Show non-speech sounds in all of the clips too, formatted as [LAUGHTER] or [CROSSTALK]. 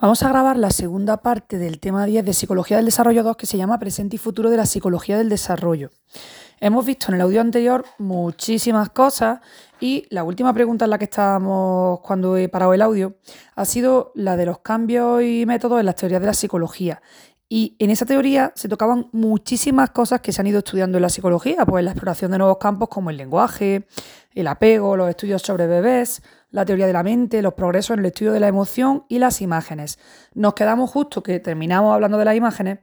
Vamos a grabar la segunda parte del tema 10 de Psicología del Desarrollo 2 que se llama Presente y Futuro de la Psicología del Desarrollo. Hemos visto en el audio anterior muchísimas cosas y la última pregunta en la que estábamos cuando he parado el audio ha sido la de los cambios y métodos en las teorías de la psicología. Y en esa teoría se tocaban muchísimas cosas que se han ido estudiando en la psicología, pues la exploración de nuevos campos como el lenguaje, el apego, los estudios sobre bebés, la teoría de la mente, los progresos en el estudio de la emoción y las imágenes. Nos quedamos justo que terminamos hablando de las imágenes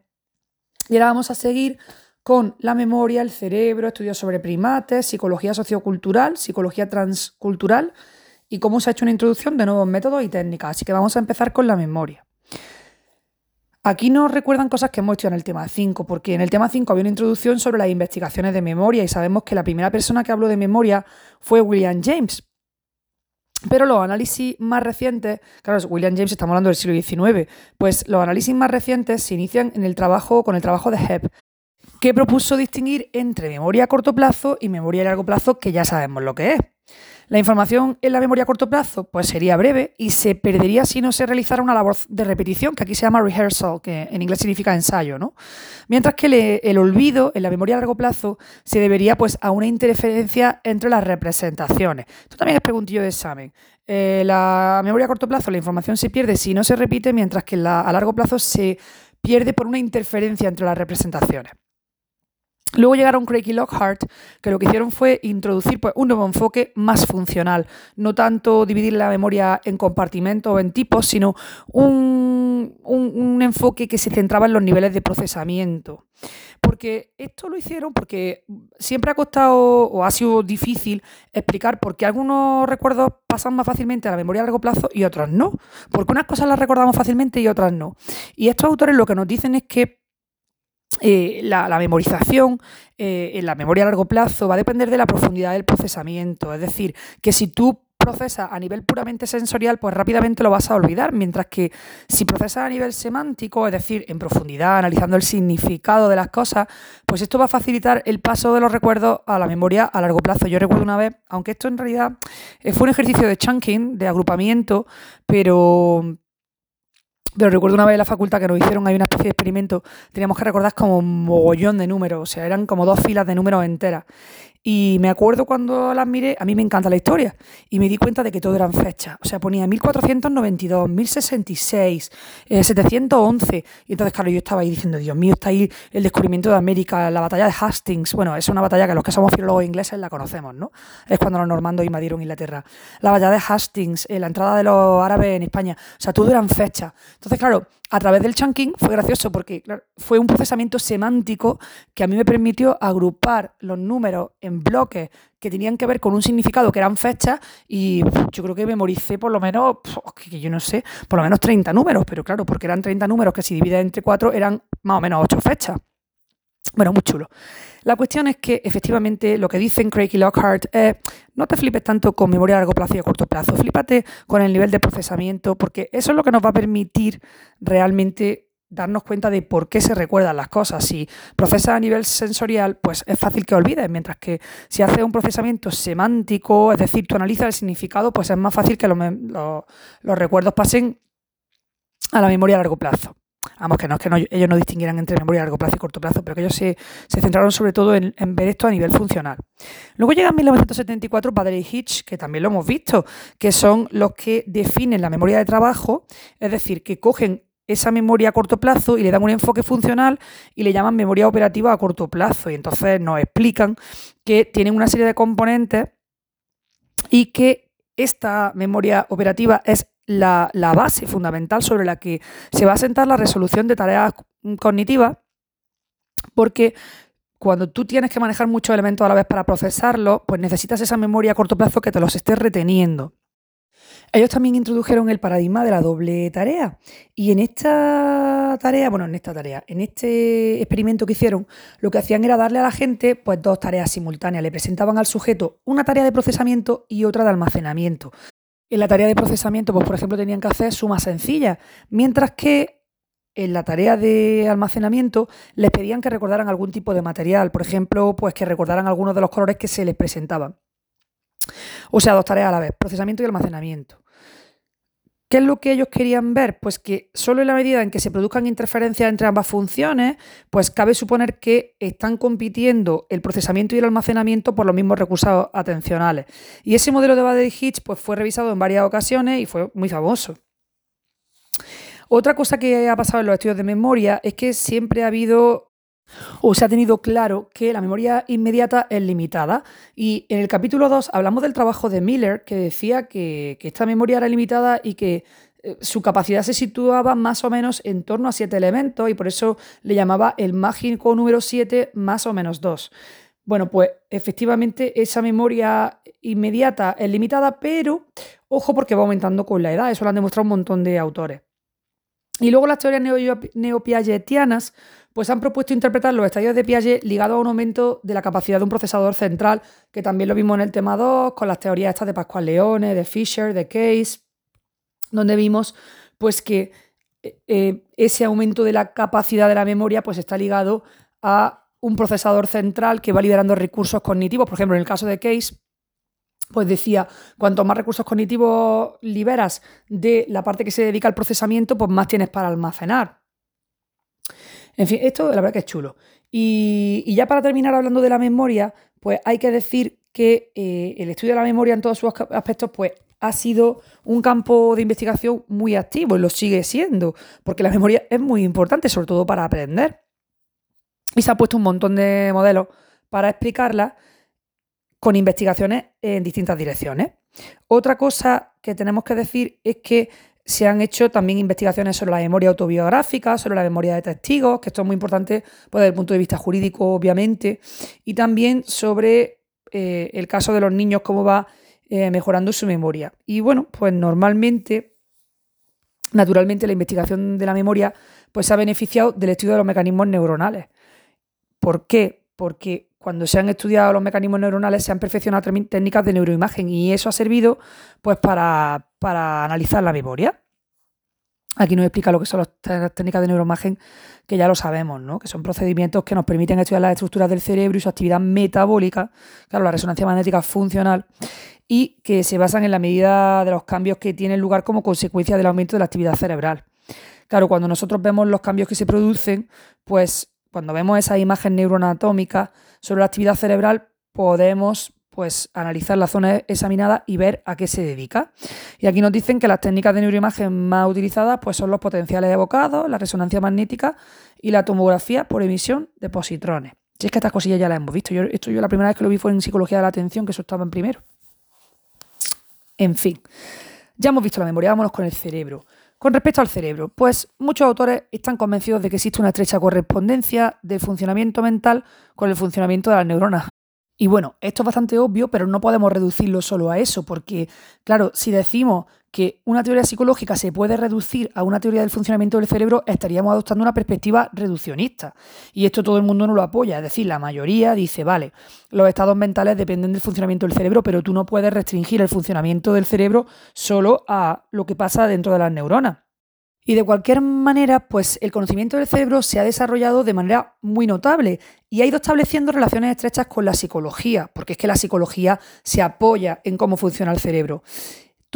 y ahora vamos a seguir con la memoria, el cerebro, estudios sobre primates, psicología sociocultural, psicología transcultural y cómo se ha hecho una introducción de nuevos métodos y técnicas. Así que vamos a empezar con la memoria. Aquí nos recuerdan cosas que hemos hecho en el tema 5, porque en el tema 5 había una introducción sobre las investigaciones de memoria y sabemos que la primera persona que habló de memoria fue William James. Pero los análisis más recientes, claro, William James estamos hablando del siglo XIX, pues los análisis más recientes se inician en el trabajo, con el trabajo de Hebb, que propuso distinguir entre memoria a corto plazo y memoria a largo plazo, que ya sabemos lo que es. La información en la memoria a corto plazo pues sería breve y se perdería si no se realizara una labor de repetición, que aquí se llama rehearsal, que en inglés significa ensayo, ¿no? Mientras que el olvido en la memoria a largo plazo se debería pues a una interferencia entre las representaciones. Esto también es preguntillo de examen. Eh, la memoria a corto plazo, la información se pierde si no se repite, mientras que a largo plazo se pierde por una interferencia entre las representaciones. Luego llegaron Craig y Lockhart, que lo que hicieron fue introducir pues, un nuevo enfoque más funcional, no tanto dividir la memoria en compartimentos o en tipos, sino un, un, enfoque que se centraba en los niveles de procesamiento. Porque esto lo hicieron porque siempre ha costado o ha sido difícil explicar por qué algunos recuerdos pasan más fácilmente a la memoria a largo plazo y otros no. Porque unas cosas las recordamos fácilmente y otras no. Y estos autores lo que nos dicen es que eh, la, memorización eh, en la memoria a largo plazo va a depender de la profundidad del procesamiento. Es decir, que si tú procesas a nivel puramente sensorial, pues rápidamente lo vas a olvidar, mientras que si procesas a nivel semántico, es decir, en profundidad, analizando el significado de las cosas, pues esto va a facilitar el paso de los recuerdos a la memoria a largo plazo. Yo recuerdo una vez, aunque esto en realidad eh, fue un ejercicio de chunking, de agrupamiento, pero pero recuerdo una vez en la facultad que nos hicieron ahí una especie de experimento, teníamos que recordar como un mogollón de números, o sea, eran como dos filas de números enteras. Y me acuerdo cuando las miré, a mí me encanta la historia, y me di cuenta de que todo eran fechas. O sea, ponía 1492, 1066, 711. Y entonces, claro, yo estaba ahí diciendo, Dios mío, está ahí el descubrimiento de América, la batalla de Hastings. Bueno, es una batalla que los que somos filólogos ingleses la conocemos, ¿no? Es cuando los normandos invadieron Inglaterra. La batalla de Hastings, eh, la entrada de los árabes en España. O sea, todo eran fechas. Entonces, claro, a través del chunking fue gracioso porque fue un procesamiento semántico que a mí me permitió agrupar los números en bloques que tenían que ver con un significado que eran fechas y yo creo que memoricé por lo menos, que yo no sé, por lo menos 30 números, pero claro, porque eran 30 números que si dividen entre 4 eran más o menos 8 fechas. Bueno, muy chulo. La cuestión es que efectivamente lo que dicen Craig y Lockhart es no te flipes tanto con memoria a largo plazo y a corto plazo, flipate con el nivel de procesamiento, porque eso es lo que nos va a permitir realmente darnos cuenta de por qué se recuerdan las cosas. Si procesas a nivel sensorial, pues es fácil que olvides, mientras que si haces un procesamiento semántico, es decir, tú analizas el significado, pues es más fácil que los, los recuerdos pasen a la memoria a largo plazo. Vamos, que no es que ellos no distinguieran entre memoria a largo plazo y corto plazo, pero que ellos se, centraron sobre todo en, ver esto a nivel funcional. Luego llega en 1974 Padre y Hitch, que también lo hemos visto, que son los que definen la memoria de trabajo, es decir, que cogen esa memoria a corto plazo y le dan un enfoque funcional y le llaman memoria operativa a corto plazo. Y entonces nos explican que tienen una serie de componentes y que esta memoria operativa es la, base fundamental sobre la que se va a sentar la resolución de tareas cognitivas, porque cuando tú tienes que manejar muchos elementos a la vez para procesarlo, pues necesitas esa memoria a corto plazo que te los estés reteniendo. Ellos también introdujeron el paradigma de la doble tarea. Y en esta tarea, bueno, en esta tarea, en este experimento que hicieron, lo que hacían era darle a la gente pues dos tareas simultáneas. Le presentaban al sujeto una tarea de procesamiento y otra de almacenamiento. En la tarea de procesamiento, pues por ejemplo, tenían que hacer sumas sencillas, mientras que en la tarea de almacenamiento les pedían que recordaran algún tipo de material, por ejemplo, pues que recordaran algunos de los colores que se les presentaban. O sea, dos tareas a la vez, procesamiento y almacenamiento. ¿Qué es lo que ellos querían ver? Pues que solo en la medida en que se produzcan interferencias entre ambas funciones, pues cabe suponer que están compitiendo el procesamiento y el almacenamiento por los mismos recursos atencionales. Y ese modelo de Bader-Hitch pues, fue revisado en varias ocasiones y fue muy famoso. Otra cosa que ha pasado en los estudios de memoria es que siempre ha habido o se ha tenido claro que la memoria inmediata es limitada. Y en el capítulo 2 hablamos del trabajo de Miller, que decía que, esta memoria era limitada y que eh, su capacidad se situaba más o menos en torno a 7 elementos y por eso le llamaba el mágico número 7 más o menos 2. Bueno, pues efectivamente esa memoria inmediata es limitada, pero ojo porque va aumentando con la edad, eso lo han demostrado un montón de autores. Y luego las teorías neopiagetianas pues han propuesto interpretar los estadios de Piaget ligados a un aumento de la capacidad de un procesador central, que también lo vimos en el tema 2, con las teorías estas de Pascual Leone, de Fisher, de Case, donde vimos pues que eh, eh, ese aumento de la capacidad de la memoria pues está ligado a un procesador central que va liberando recursos cognitivos. Por ejemplo, en el caso de Case, pues decía, cuanto más recursos cognitivos liberas de la parte que se dedica al procesamiento, pues más tienes para almacenar. En fin, esto la verdad que es chulo. Y, ya para terminar hablando de la memoria, pues hay que decir que eh, el estudio de la memoria en todos sus aspectos, pues ha sido un campo de investigación muy activo y lo sigue siendo, porque la memoria es muy importante, sobre todo para aprender. Y se ha puesto un montón de modelos para explicarla con investigaciones en distintas direcciones. Otra cosa que tenemos que decir es que se han hecho también investigaciones sobre la memoria autobiográfica, sobre la memoria de testigos, que esto es muy importante pues, desde el punto de vista jurídico, obviamente, y también sobre eh, el caso de los niños, cómo va eh, mejorando su memoria. Y bueno, pues normalmente, naturalmente, la investigación de la memoria pues, se ha beneficiado del estudio de los mecanismos neuronales. ¿Por qué? Porque cuando se han estudiado los mecanismos neuronales se han perfeccionado técnicas de neuroimagen y eso ha servido pues para, analizar la memoria. Aquí nos explica lo que son las técnicas de neuroimagen, que ya lo sabemos, ¿no? que son procedimientos que nos permiten estudiar las estructuras del cerebro y su actividad metabólica, claro, la resonancia magnética funcional, y que se basan en la medida de los cambios que tienen lugar como consecuencia del aumento de la actividad cerebral. Claro, cuando nosotros vemos los cambios que se producen, pues cuando vemos esa imagen neuroanatómica sobre la actividad cerebral, podemos pues, analizar la zona examinada y ver a qué se dedica. Y aquí nos dicen que las técnicas de neuroimagen más utilizadas pues, son los potenciales evocados, la resonancia magnética y la tomografía por emisión de positrones. Si es que estas cosillas ya las hemos visto. Yo, esto yo la primera vez que lo vi fue en psicología de la atención, que eso estaba en primero. En fin, ya hemos visto la memoria, vámonos con el cerebro. Con respecto al cerebro, pues muchos autores están convencidos de que existe una estrecha correspondencia del funcionamiento mental con el funcionamiento de las neuronas. Y bueno, esto es bastante obvio, pero no podemos reducirlo solo a eso, porque, claro, si decimos que una teoría psicológica se puede reducir a una teoría del funcionamiento del cerebro, estaríamos adoptando una perspectiva reduccionista. Y esto todo el mundo no lo apoya. Es decir, la mayoría dice, vale, los estados mentales dependen del funcionamiento del cerebro, pero tú no puedes restringir el funcionamiento del cerebro solo a lo que pasa dentro de las neuronas. Y de cualquier manera, pues el conocimiento del cerebro se ha desarrollado de manera muy notable y ha ido estableciendo relaciones estrechas con la psicología, porque es que la psicología se apoya en cómo funciona el cerebro.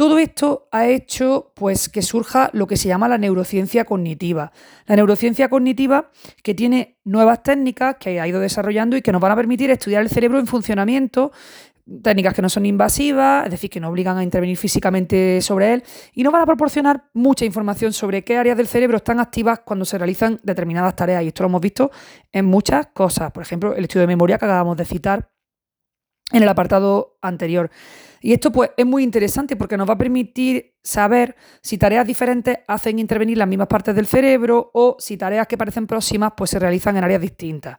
Todo esto ha hecho pues, que surja lo que se llama la neurociencia cognitiva. La neurociencia cognitiva que tiene nuevas técnicas que ha ido desarrollando y que nos van a permitir estudiar el cerebro en funcionamiento técnicas que no son invasivas, es decir, que no obligan a intervenir físicamente sobre él, y nos van a proporcionar mucha información sobre qué áreas del cerebro están activas cuando se realizan determinadas tareas. Y esto lo hemos visto en muchas cosas. Por ejemplo, el estudio de memoria que acabamos de citar en el apartado anterior. Y esto pues es muy interesante porque nos va a permitir saber si tareas diferentes hacen intervenir las mismas partes del cerebro o si tareas que parecen próximas pues se realizan en áreas distintas.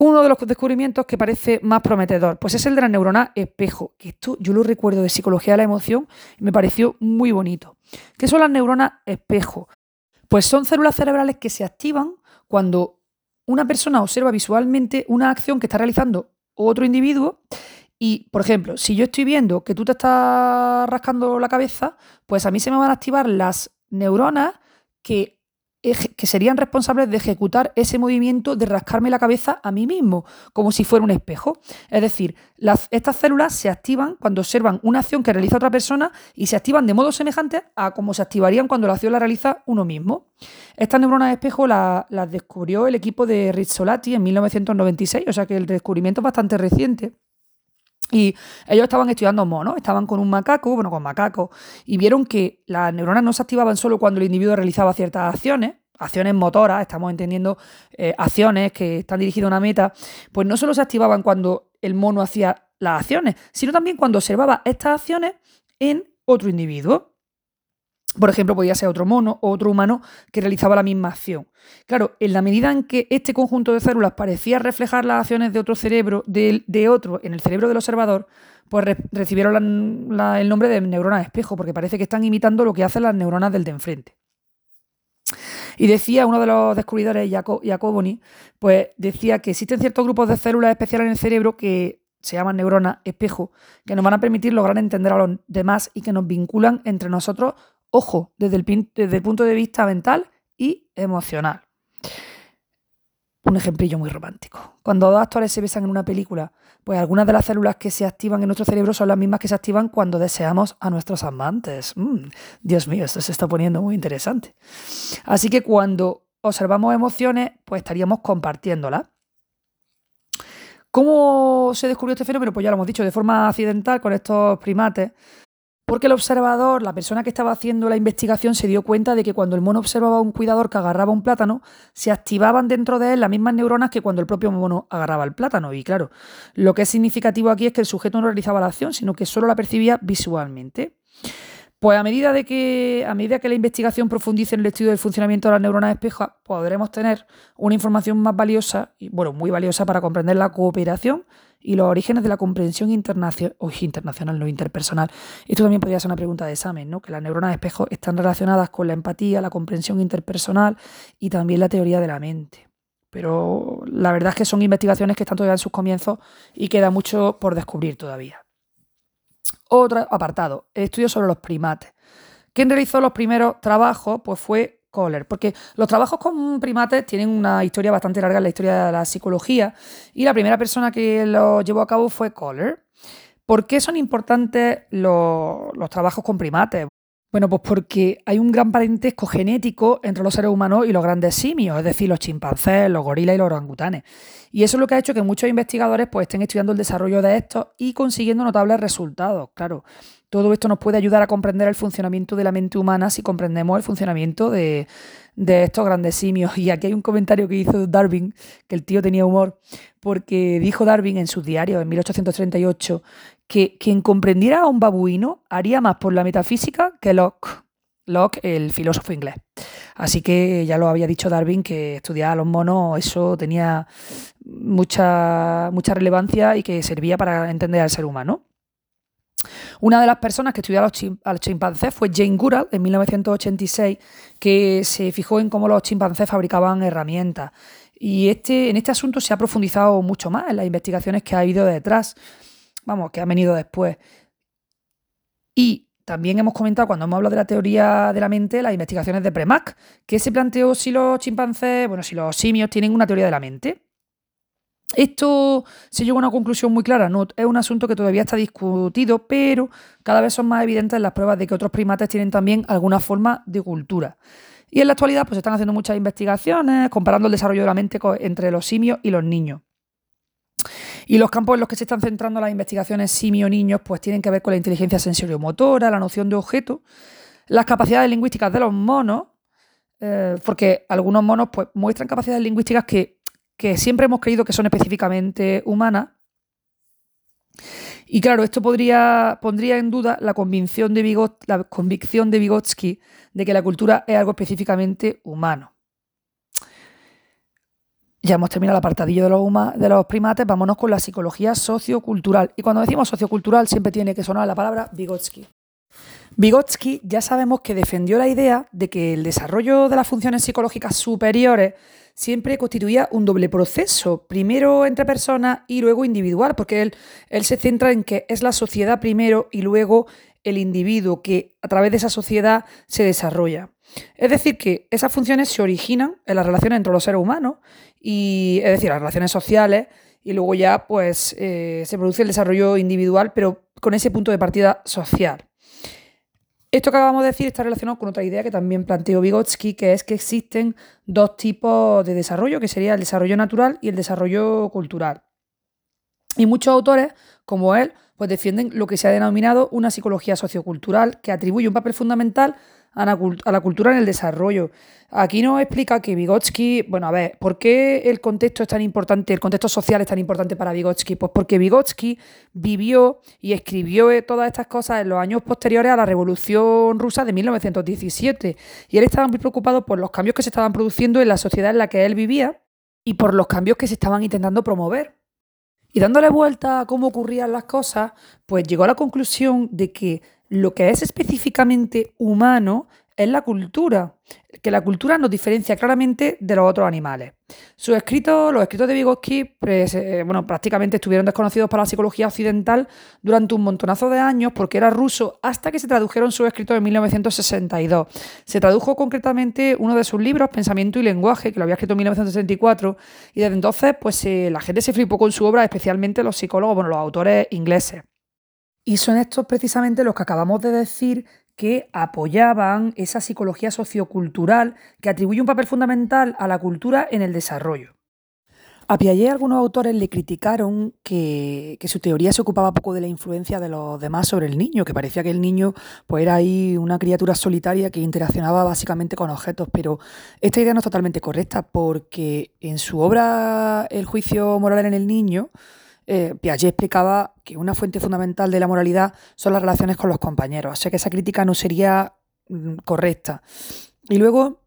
Uno de los descubrimientos que parece más prometedor, pues es el de la neurona espejo, que esto yo lo recuerdo de psicología de la emoción y me pareció muy bonito. ¿Qué son las neuronas espejo? Pues son células cerebrales que se activan cuando una persona observa visualmente una acción que está realizando otro individuo y, por ejemplo, si yo estoy viendo que tú te estás rascando la cabeza, pues a mí se me van a activar las neuronas que que serían responsables de ejecutar ese movimiento de rascarme la cabeza a mí mismo, como si fuera un espejo. Es decir, estas células se activan cuando observan una acción que realiza otra persona y se activan de modo semejante a como se activarían cuando la acción la realiza uno mismo. Estas neuronas de espejo las descubrió el equipo de Rizzolatti en 1996, o sea que el descubrimiento es bastante reciente. Y ellos estaban estudiando monos, estaban con un macaco, bueno, con macacos, y vieron que las neuronas no se activaban solo cuando el individuo realizaba ciertas acciones, acciones motoras, estamos entendiendo eh, acciones que están dirigidas a una meta, pues no solo se activaban cuando el mono hacía las acciones, sino también cuando observaba estas acciones en otro individuo. Por ejemplo, podía ser otro mono o otro humano que realizaba la misma acción. Claro, en la medida en que este conjunto de células parecía reflejar las acciones de otro cerebro, de, otro, en el cerebro del observador, pues recibieron el nombre de neuronas espejo, porque parece que están imitando lo que hacen las neuronas del de enfrente. Y decía uno de los descubridores, Jacoboni, pues decía que existen ciertos grupos de células especiales en el cerebro que se llaman neuronas espejo, que nos van a permitir lograr entender a los demás y que nos vinculan entre nosotros Ojo, desde el, punto de vista mental y emocional. Un ejemplillo muy romántico. Cuando dos actores se besan en una película, pues algunas de las células que se activan en nuestro cerebro son las mismas que se activan cuando deseamos a nuestros amantes. Mm, Dios mío, esto se está poniendo muy interesante. Así que cuando observamos emociones, pues estaríamos compartiéndolas. ¿Cómo se descubrió este fenómeno? Pues ya lo hemos dicho, de forma accidental con estos primates porque el observador, la persona que estaba haciendo la investigación, se dio cuenta de que cuando el mono observaba a un cuidador que agarraba un plátano, se activaban dentro de él las mismas neuronas que cuando el propio mono agarraba el plátano. Y claro, lo que es significativo aquí es que el sujeto no realizaba la acción, sino que solo la percibía visualmente. Pues a medida de que, a medida que la investigación profundice en el estudio del funcionamiento de las neuronas espejo, podremos tener una información más valiosa, y bueno, muy valiosa para comprender la cooperación y los orígenes de la comprensión internacional, internacional, no interpersonal. Esto también podría ser una pregunta de examen, ¿no? Que las neuronas espejo están relacionadas con la empatía, la comprensión interpersonal y también la teoría de la mente. Pero la verdad es que son investigaciones que están todavía en sus comienzos y queda mucho por descubrir todavía. Otro apartado, el estudio sobre los primates. ¿Quién realizó los primeros trabajos? Pues fue porque los trabajos con primates tienen una historia bastante larga en la historia de la psicología y la primera persona que lo llevó a cabo fue Kohler. ¿Por qué son importantes los trabajos con primates? Bueno, pues porque hay un gran parentesco genético entre los seres humanos y los grandes simios, es decir, los chimpancés, los gorilas y los orangutanes. Y eso es lo que ha hecho que muchos investigadores pues, estén estudiando el desarrollo de estos y consiguiendo notables resultados. Claro, todo esto nos puede ayudar a comprender el funcionamiento de la mente humana si comprendemos el funcionamiento de, estos grandes simios. Y aquí hay un comentario que hizo Darwin, que el tío tenía humor, porque dijo Darwin en su diario en 1838 que quien comprendiera a un babuino haría más por la metafísica que Locke. Locke, el filósofo inglés. Así que ya lo había dicho Darwin que estudiar a los monos, eso tenía mucha, mucha relevancia y que servía para entender al ser humano. Una de las personas que estudió a los, chimpancés fue Jane Goodall en 1986, que se fijó en cómo los chimpancés fabricaban herramientas. Y este, en este asunto se ha profundizado mucho más en las investigaciones que ha habido detrás, vamos, que han venido después. Y también hemos comentado, cuando hemos hablado de la teoría de la mente, las investigaciones de Premack, que se planteó si los chimpancés, bueno, si los simios tienen una teoría de la mente. Esto se llegó a una conclusión muy clara, no es un asunto que todavía está discutido, pero cada vez son más evidentes las pruebas de que otros primates tienen también alguna forma de cultura. Y en la actualidad pues se están haciendo muchas investigaciones comparando el desarrollo de la mente entre los simios y los niños. Y los campos en los que se están centrando las investigaciones simio-niños pues tienen que ver con la inteligencia sensorio-motora, la noción de objeto, las capacidades lingüísticas de los monos, eh, porque algunos monos pues muestran capacidades lingüísticas que que siempre hemos creído que son específicamente humanas. Y claro, esto podría, pondría en duda la convicción, de la convicción de Vygotsky de que la cultura es algo específicamente humano. Ya hemos terminado el apartadillo de los, primates, vámonos con la psicología sociocultural. Y cuando decimos sociocultural siempre tiene que sonar la palabra Vygotsky. Vygotsky ya sabemos que defendió la idea de que el desarrollo de las funciones psicológicas superiores siempre constituía un doble proceso, primero entre personas y luego individual, porque él se centra en que es la sociedad primero y luego el individuo que a través de esa sociedad se desarrolla. Es decir, que esas funciones se originan en las relaciones entre los seres humanos, y, es decir, las relaciones sociales, y luego ya pues eh, se produce el desarrollo individual, pero con ese punto de partida social. Esto que acabamos de decir está relacionado con otra idea que también planteó Vygotsky, que es que existen dos tipos de desarrollo, que sería el desarrollo natural y el desarrollo cultural. Y muchos autores, como él, pues defienden lo que se ha denominado una psicología sociocultural, que atribuye un papel fundamental a la, cultura en el desarrollo. Aquí nos explica que Vygotsky, bueno, a ver, ¿por qué el contexto es tan importante, el contexto social es tan importante para Vygotsky? Pues porque Vygotsky vivió y escribió eh, todas estas cosas en los años posteriores a la Revolución Rusa de 1917. Y él estaba muy preocupado por los cambios que se estaban produciendo en la sociedad en la que él vivía y por los cambios que se estaban intentando promover. Y dándole vuelta a cómo ocurrían las cosas, pues llegó a la conclusión de que lo que es específicamente humano es la cultura, que la cultura nos diferencia claramente de los otros animales. Sus escritos, los escritos de Vygotsky, pues, eh, bueno, prácticamente estuvieron desconocidos para la psicología occidental durante un montonazo de años porque era ruso hasta que se tradujeron sus escritos en 1962. Se tradujo concretamente uno de sus libros, Pensamiento y Lenguaje, que lo había escrito en 1964, y desde entonces pues eh, la gente se flipó con su obra, especialmente los psicólogos, bueno, los autores ingleses. Y son estos precisamente los que acabamos de decir que apoyaban esa psicología sociocultural que atribuye un papel fundamental a la cultura en el desarrollo. A Piaget algunos autores le criticaron que, su teoría se ocupaba poco de la influencia de los demás sobre el niño, que parecía que el niño pues, era ahí una criatura solitaria que interaccionaba básicamente con objetos, pero esta idea no es totalmente correcta porque en su obra El juicio moral en el niño, eh, Piaget explicaba que una fuente fundamental de la moralidad son las relaciones con los compañeros, o sea que esa crítica no sería mm, correcta. Y luego,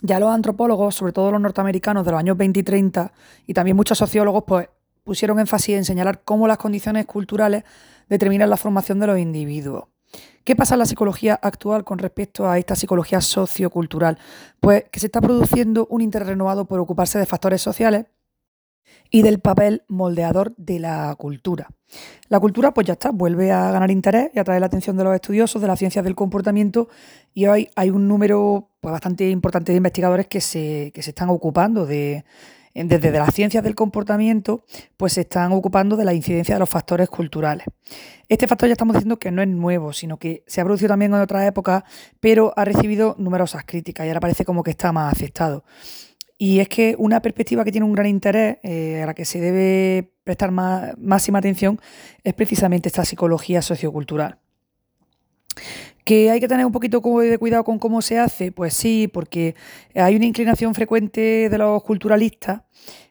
ya los antropólogos, sobre todo los norteamericanos de los años 20 y 30, y también muchos sociólogos, pues pusieron énfasis en señalar cómo las condiciones culturales determinan la formación de los individuos. ¿Qué pasa en la psicología actual con respecto a esta psicología sociocultural? Pues que se está produciendo un interés renovado por ocuparse de factores sociales y del papel moldeador de la cultura. La cultura, pues ya está, vuelve a ganar interés y atraer la atención de los estudiosos de las ciencias del comportamiento y hoy hay un número pues, bastante importante de investigadores que se, que se están ocupando de, desde las ciencias del comportamiento, pues se están ocupando de la incidencia de los factores culturales. Este factor ya estamos diciendo que no es nuevo, sino que se ha producido también en otras épocas, pero ha recibido numerosas críticas y ahora parece como que está más aceptado. Y es que una perspectiva que tiene un gran interés, eh, a la que se debe prestar máxima atención, es precisamente esta psicología sociocultural. ¿Que hay que tener un poquito de cuidado con cómo se hace? Pues sí, porque hay una inclinación frecuente de los culturalistas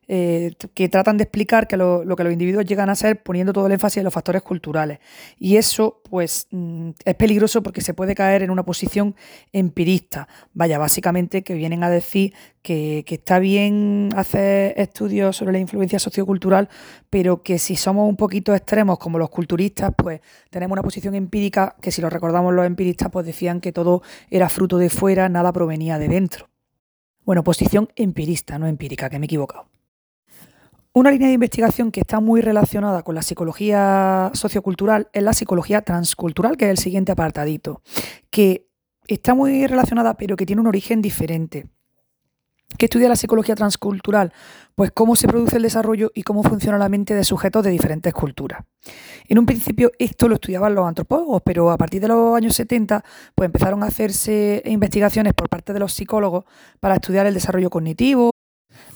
eh, que tratan de explicar que lo, que los individuos llegan a ser poniendo todo el énfasis en los factores culturales. Y eso, pues, mm, es peligroso porque se puede caer en una posición empirista. Vaya, básicamente que vienen a decir que, que está bien hacer estudios sobre la influencia sociocultural, pero que si somos un poquito extremos como los culturistas, pues tenemos una posición empírica que si lo recordamos los empiristas, pues decían que todo era fruto de fuera, nada provenía de dentro. Bueno, posición empirista, no empírica, que me he equivocado. Una línea de investigación que está muy relacionada con la psicología sociocultural es la psicología transcultural, que es el siguiente apartadito, que está muy relacionada pero que tiene un origen diferente. ¿Qué estudia la psicología transcultural? Pues cómo se produce el desarrollo y cómo funciona la mente de sujetos de diferentes culturas. En un principio esto lo estudiaban los antropólogos, pero a partir de los años 70 pues empezaron a hacerse investigaciones por parte de los psicólogos para estudiar el desarrollo cognitivo,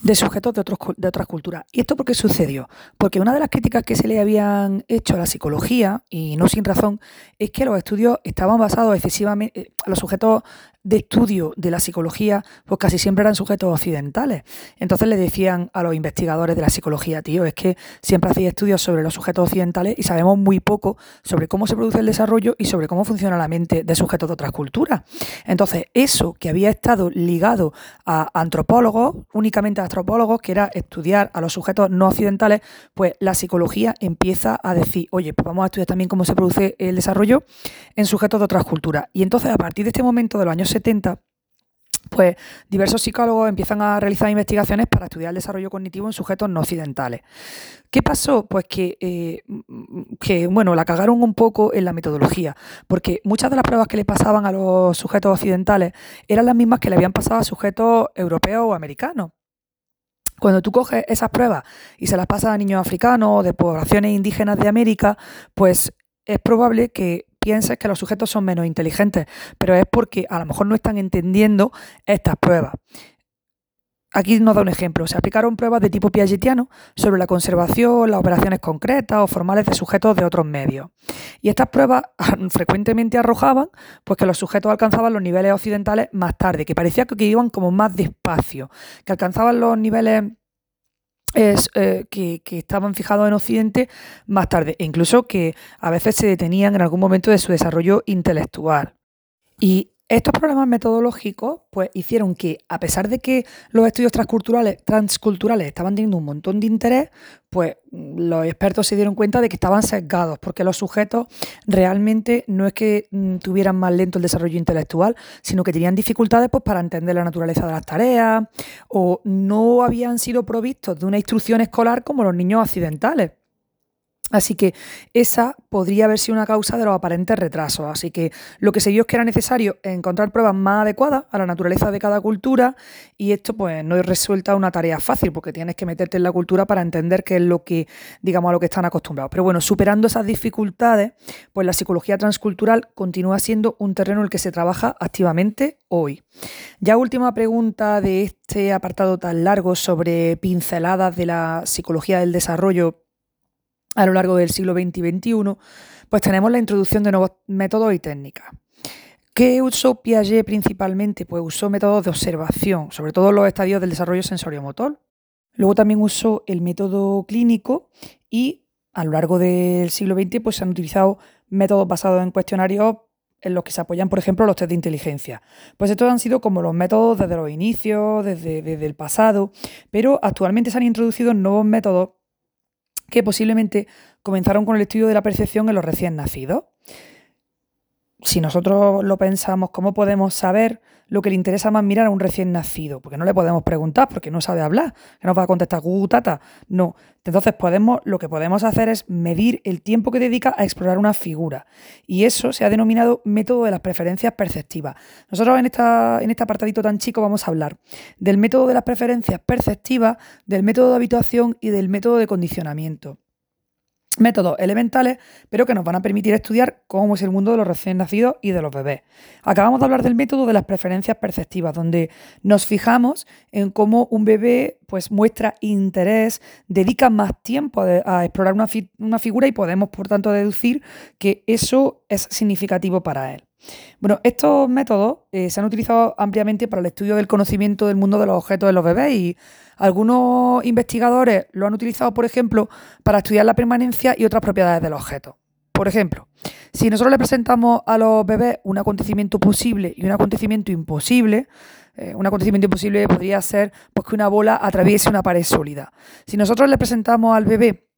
de sujetos de, otros, de otras culturas. ¿Y esto por qué sucedió? Porque una de las críticas que se le habían hecho a la psicología, y no sin razón, es que los estudios estaban basados excesivamente, eh, los sujetos de estudio de la psicología, pues casi siempre eran sujetos occidentales. Entonces le decían a los investigadores de la psicología, tío, es que siempre hacéis estudios sobre los sujetos occidentales y sabemos muy poco sobre cómo se produce el desarrollo y sobre cómo funciona la mente de sujetos de otras culturas. Entonces, eso que había estado ligado a antropólogos, únicamente a antropólogos, que era estudiar a los sujetos no occidentales, pues la psicología empieza a decir, oye, pues vamos a estudiar también cómo se produce el desarrollo en sujetos de otras culturas. Y entonces, a partir de este momento de los años 70, pues diversos psicólogos empiezan a realizar investigaciones para estudiar el desarrollo cognitivo en sujetos no occidentales. ¿Qué pasó? Pues que, eh, que, bueno, la cagaron un poco en la metodología, porque muchas de las pruebas que le pasaban a los sujetos occidentales eran las mismas que le habían pasado a sujetos europeos o americanos. Cuando tú coges esas pruebas y se las pasas a niños africanos o de poblaciones indígenas de América, pues es probable que pienses que los sujetos son menos inteligentes, pero es porque a lo mejor no están entendiendo estas pruebas. Aquí nos da un ejemplo. Se aplicaron pruebas de tipo piagetiano sobre la conservación, las operaciones concretas o formales de sujetos de otros medios. Y estas pruebas [LAUGHS] frecuentemente arrojaban pues, que los sujetos alcanzaban los niveles occidentales más tarde, que parecía que iban como más despacio, que alcanzaban los niveles eh, que, que, estaban fijados en Occidente más tarde, e incluso que a veces se detenían en algún momento de su desarrollo intelectual. Y estos problemas metodológicos pues, hicieron que, a pesar de que los estudios transculturales, transculturales estaban teniendo un montón de interés, pues los expertos se dieron cuenta de que estaban sesgados, porque los sujetos realmente no es que mm, tuvieran más lento el desarrollo intelectual, sino que tenían dificultades pues, para entender la naturaleza de las tareas o no habían sido provistos de una instrucción escolar como los niños occidentales. Así que esa podría haber sido una causa de los aparentes retrasos. Así que lo que se vio es que era necesario encontrar pruebas más adecuadas a la naturaleza de cada cultura y esto pues no es resuelta una tarea fácil porque tienes que meterte en la cultura para entender qué es lo que, digamos, a lo que están acostumbrados. Pero bueno, superando esas dificultades, pues la psicología transcultural continúa siendo un terreno en el que se trabaja activamente hoy. Ya última pregunta de este apartado tan largo sobre pinceladas de la psicología del desarrollo a lo largo del siglo XX y XXI, pues tenemos la introducción de nuevos métodos y técnicas. ¿Qué usó Piaget principalmente? Pues usó métodos de observación, sobre todo los estadios del desarrollo sensorio-motor. Luego también usó el método clínico y a lo largo del siglo XX pues se han utilizado métodos basados en cuestionarios en los que se apoyan, por ejemplo, los test de inteligencia. Pues estos han sido como los métodos desde los inicios, desde, desde el pasado, pero actualmente se han introducido nuevos métodos que posiblemente comenzaron con el estudio de la percepción en los recién nacidos. Si nosotros lo pensamos, ¿cómo podemos saber lo que le interesa más mirar a un recién nacido? Porque no le podemos preguntar, porque no sabe hablar, que nos va a contestar gutata. No. Entonces podemos, lo que podemos hacer es medir el tiempo que dedica a explorar una figura. Y eso se ha denominado método de las preferencias perceptivas. Nosotros en, esta, en este apartadito tan chico vamos a hablar del método de las preferencias perceptivas, del método de habituación y del método de condicionamiento métodos elementales, pero que nos van a permitir estudiar cómo es el mundo de los recién nacidos y de los bebés. Acabamos de hablar del método de las preferencias perceptivas, donde nos fijamos en cómo un bebé pues, muestra interés, dedica más tiempo a, explorar una, una figura y podemos, por tanto, deducir que eso es significativo para él. Bueno, estos métodos eh, se han utilizado ampliamente para el estudio del conocimiento del mundo de los objetos de los bebés y algunos investigadores lo han utilizado, por ejemplo, para estudiar la permanencia y otras propiedades del objeto. Por ejemplo, si nosotros le presentamos a los bebés un acontecimiento posible y un acontecimiento imposible, eh, un acontecimiento imposible podría ser pues, que una bola atraviese una pared sólida. Si nosotros le presentamos al bebé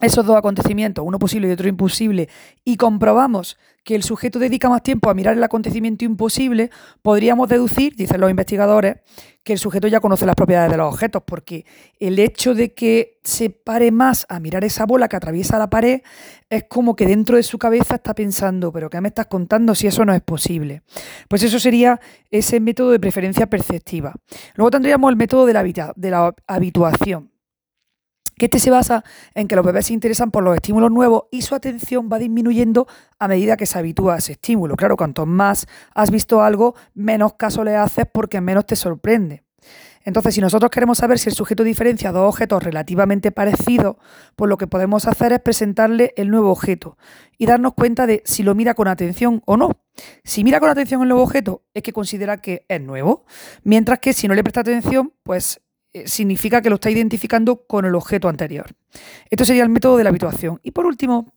esos dos acontecimientos, uno posible y otro imposible, y comprobamos que el sujeto dedica más tiempo a mirar el acontecimiento imposible, podríamos deducir, dicen los investigadores, que el sujeto ya conoce las propiedades de los objetos, porque el hecho de que se pare más a mirar esa bola que atraviesa la pared es como que dentro de su cabeza está pensando, pero ¿qué me estás contando si eso no es posible? Pues eso sería ese método de preferencia perceptiva. Luego tendríamos el método de la, de la habituación que este se basa en que los bebés se interesan por los estímulos nuevos y su atención va disminuyendo a medida que se habitúa a ese estímulo. Claro, cuanto más has visto algo, menos caso le haces porque menos te sorprende. Entonces, si nosotros queremos saber si el sujeto diferencia dos objetos relativamente parecidos, pues lo que podemos hacer es presentarle el nuevo objeto y darnos cuenta de si lo mira con atención o no. Si mira con atención el nuevo objeto, es que considera que es nuevo, mientras que si no le presta atención, pues significa que lo está identificando con el objeto anterior. Esto sería el método de la habituación. Y por último,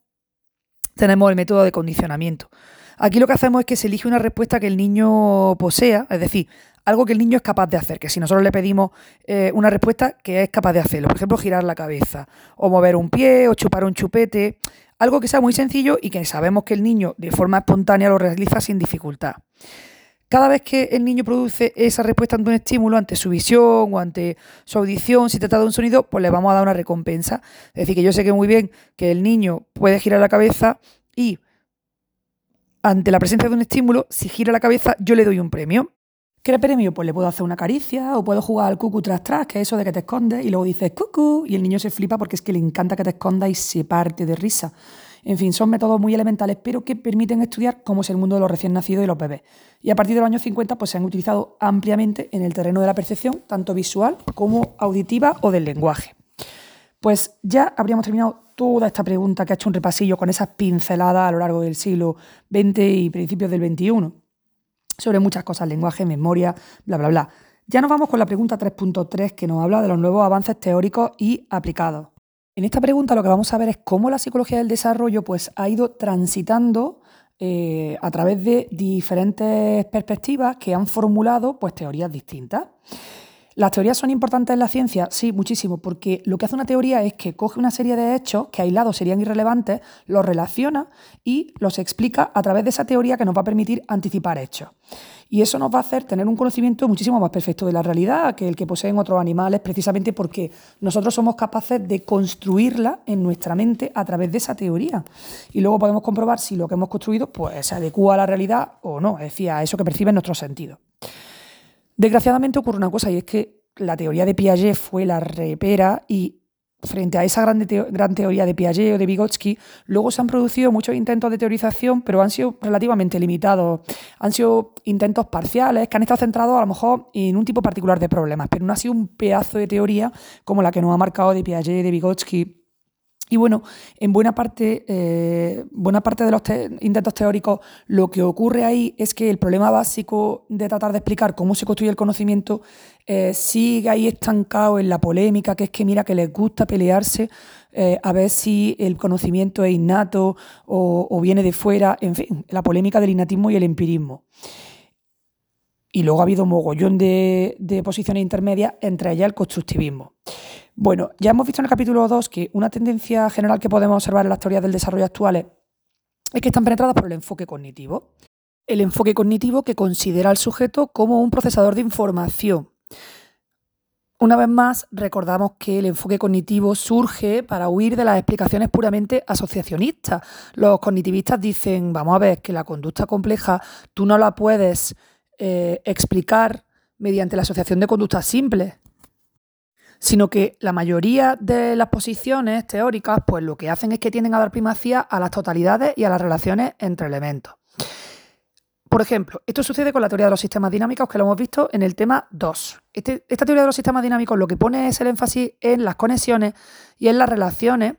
tenemos el método de condicionamiento. Aquí lo que hacemos es que se elige una respuesta que el niño posea, es decir, algo que el niño es capaz de hacer, que si nosotros le pedimos eh, una respuesta que es capaz de hacerlo, por ejemplo, girar la cabeza, o mover un pie, o chupar un chupete, algo que sea muy sencillo y que sabemos que el niño de forma espontánea lo realiza sin dificultad. Cada vez que el niño produce esa respuesta ante un estímulo, ante su visión o ante su audición, si trata de un sonido, pues le vamos a dar una recompensa. Es decir, que yo sé que muy bien que el niño puede girar la cabeza y ante la presencia de un estímulo, si gira la cabeza, yo le doy un premio. ¿Qué premio? Pues le puedo hacer una caricia o puedo jugar al cucu tras tras, que es eso de que te escondes y luego dices cucu y el niño se flipa porque es que le encanta que te escondas y se parte de risa. En fin, son métodos muy elementales, pero que permiten estudiar cómo es el mundo de los recién nacidos y los bebés. Y a partir de los años 50 pues, se han utilizado ampliamente en el terreno de la percepción, tanto visual como auditiva o del lenguaje. Pues ya habríamos terminado toda esta pregunta que ha hecho un repasillo con esas pinceladas a lo largo del siglo XX y principios del XXI sobre muchas cosas, lenguaje, memoria, bla, bla, bla. Ya nos vamos con la pregunta 3.3 que nos habla de los nuevos avances teóricos y aplicados. En esta pregunta lo que vamos a ver es cómo la psicología del desarrollo pues, ha ido transitando eh, a través de diferentes perspectivas que han formulado pues, teorías distintas. ¿Las teorías son importantes en la ciencia? Sí, muchísimo, porque lo que hace una teoría es que coge una serie de hechos que aislados serían irrelevantes, los relaciona y los explica a través de esa teoría que nos va a permitir anticipar hechos. Y eso nos va a hacer tener un conocimiento muchísimo más perfecto de la realidad que el que poseen otros animales, precisamente porque nosotros somos capaces de construirla en nuestra mente a través de esa teoría. Y luego podemos comprobar si lo que hemos construido pues, se adecua a la realidad o no, es decir, a eso que perciben nuestros sentidos. Desgraciadamente ocurre una cosa y es que la teoría de Piaget fue la repera y frente a esa gran, teoría de Piaget o de Vygotsky, luego se han producido muchos intentos de teorización, pero han sido relativamente limitados. Han sido intentos parciales que han estado centrados a lo mejor en un tipo particular de problemas, pero no ha sido un pedazo de teoría como la que nos ha marcado de Piaget, de Vygotsky y bueno, en buena parte, eh, buena parte de los intentos teóricos, lo que ocurre ahí es que el problema básico de tratar de explicar cómo se construye el conocimiento eh, sigue ahí estancado en la polémica, que es que mira que les gusta pelearse eh, a ver si el conocimiento es innato o, viene de fuera, en fin, la polémica del innatismo y el empirismo. Y luego ha habido un mogollón de, posiciones intermedias, entre ellas el constructivismo. Bueno, ya hemos visto en el capítulo 2 que una tendencia general que podemos observar en las teorías del desarrollo actuales es que están penetradas por el enfoque cognitivo. El enfoque cognitivo que considera al sujeto como un procesador de información. Una vez más, recordamos que el enfoque cognitivo surge para huir de las explicaciones puramente asociacionistas. Los cognitivistas dicen, vamos a ver, que la conducta compleja tú no la puedes eh, explicar mediante la asociación de conductas simples sino que la mayoría de las posiciones teóricas, pues lo que hacen es que tienden a dar primacía a las totalidades y a las relaciones entre elementos. Por ejemplo, esto sucede con la teoría de los sistemas dinámicos, que lo hemos visto en el tema 2. Este, esta teoría de los sistemas dinámicos lo que pone es el énfasis en las conexiones y en las relaciones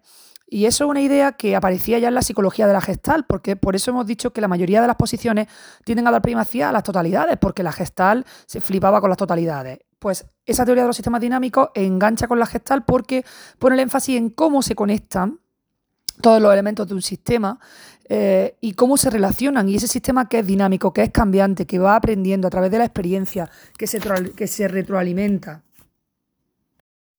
y eso es una idea que aparecía ya en la psicología de la gestal, porque por eso hemos dicho que la mayoría de las posiciones tienden a dar primacía a las totalidades, porque la gestal se flipaba con las totalidades. Pues esa teoría de los sistemas dinámicos engancha con la gestal porque pone el énfasis en cómo se conectan todos los elementos de un sistema eh, y cómo se relacionan. Y ese sistema que es dinámico, que es cambiante, que va aprendiendo a través de la experiencia, que se, que se retroalimenta.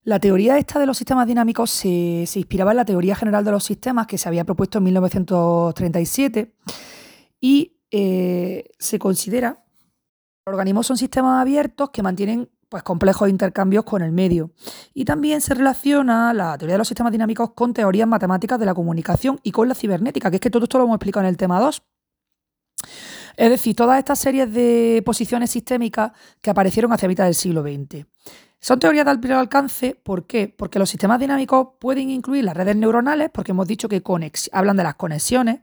La teoría esta de los sistemas dinámicos se, inspiraba en la teoría general de los sistemas que se había propuesto en 1937 y eh, se considera los organismos son sistemas abiertos que mantienen pues, complejos intercambios con el medio. Y también se relaciona la teoría de los sistemas dinámicos con teorías matemáticas de la comunicación y con la cibernética, que es que todo esto lo hemos explicado en el tema 2. Es decir, todas estas series de posiciones sistémicas que aparecieron hacia mitad del siglo XX. Son teorías de alto alcance, ¿por qué? Porque los sistemas dinámicos pueden incluir las redes neuronales, porque hemos dicho que hablan de las conexiones,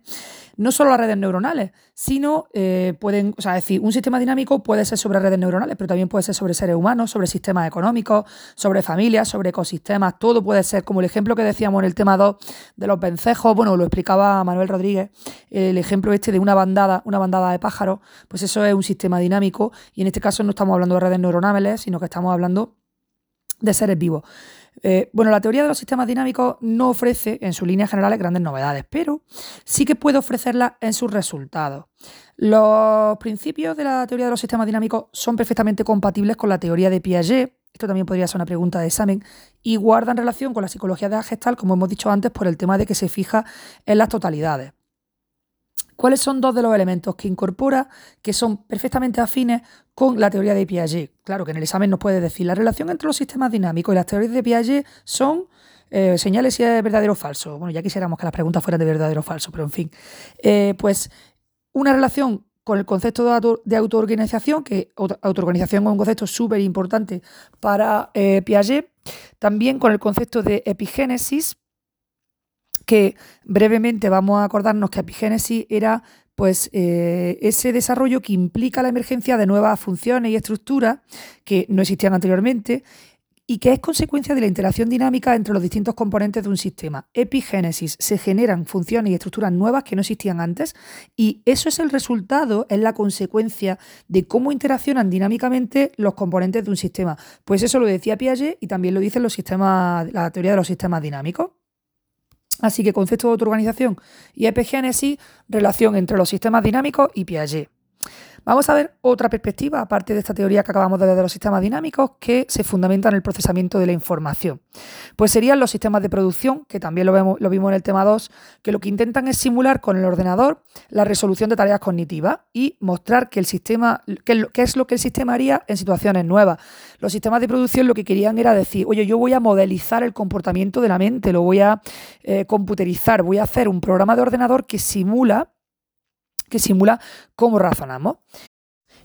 no solo las redes neuronales, sino eh, pueden, o sea, decir, un sistema dinámico puede ser sobre redes neuronales, pero también puede ser sobre seres humanos, sobre sistemas económicos, sobre familias, sobre ecosistemas, todo puede ser, como el ejemplo que decíamos en el tema 2 de los vencejos, bueno, lo explicaba Manuel Rodríguez, el ejemplo este de una bandada, una bandada de pájaros, pues eso es un sistema dinámico, y en este caso no estamos hablando de redes neuronales, sino que estamos hablando de seres vivos. Eh, bueno, la teoría de los sistemas dinámicos no ofrece en sus líneas generales grandes novedades, pero sí que puede ofrecerlas en sus resultados. Los principios de la teoría de los sistemas dinámicos son perfectamente compatibles con la teoría de Piaget, esto también podría ser una pregunta de examen, y guardan relación con la psicología de la gestal, como hemos dicho antes, por el tema de que se fija en las totalidades. ¿Cuáles son dos de los elementos que incorpora que son perfectamente afines con la teoría de Piaget? Claro que en el examen nos puede decir la relación entre los sistemas dinámicos y las teorías de Piaget son eh, señales si es verdadero o falso. Bueno, ya quisiéramos que las preguntas fueran de verdadero o falso, pero en fin. Eh, pues una relación con el concepto de, autoorganización, que autoorganización es un concepto súper importante para eh, Piaget, también con el concepto de epigénesis, que brevemente vamos a acordarnos que epigénesis era pues eh, ese desarrollo que implica la emergencia de nuevas funciones y estructuras que no existían anteriormente y que es consecuencia de la interacción dinámica entre los distintos componentes de un sistema. Epigénesis, se generan funciones y estructuras nuevas que no existían antes y eso es el resultado, es la consecuencia de cómo interaccionan dinámicamente los componentes de un sistema. Pues eso lo decía Piaget y también lo dice los sistemas, la teoría de los sistemas dinámicos. Así que concepto de autoorganización y epigénesis, relación entre los sistemas dinámicos y Piaget. Vamos a ver otra perspectiva, aparte de esta teoría que acabamos de ver de los sistemas dinámicos, que se fundamenta en el procesamiento de la información. Pues serían los sistemas de producción, que también lo, vemos, lo vimos en el tema 2, que lo que intentan es simular con el ordenador la resolución de tareas cognitivas y mostrar que el sistema, qué es lo que el sistema haría en situaciones nuevas. Los sistemas de producción lo que querían era decir, oye, yo voy a modelizar el comportamiento de la mente, lo voy a eh, computerizar, voy a hacer un programa de ordenador que simula que simula cómo razonamos.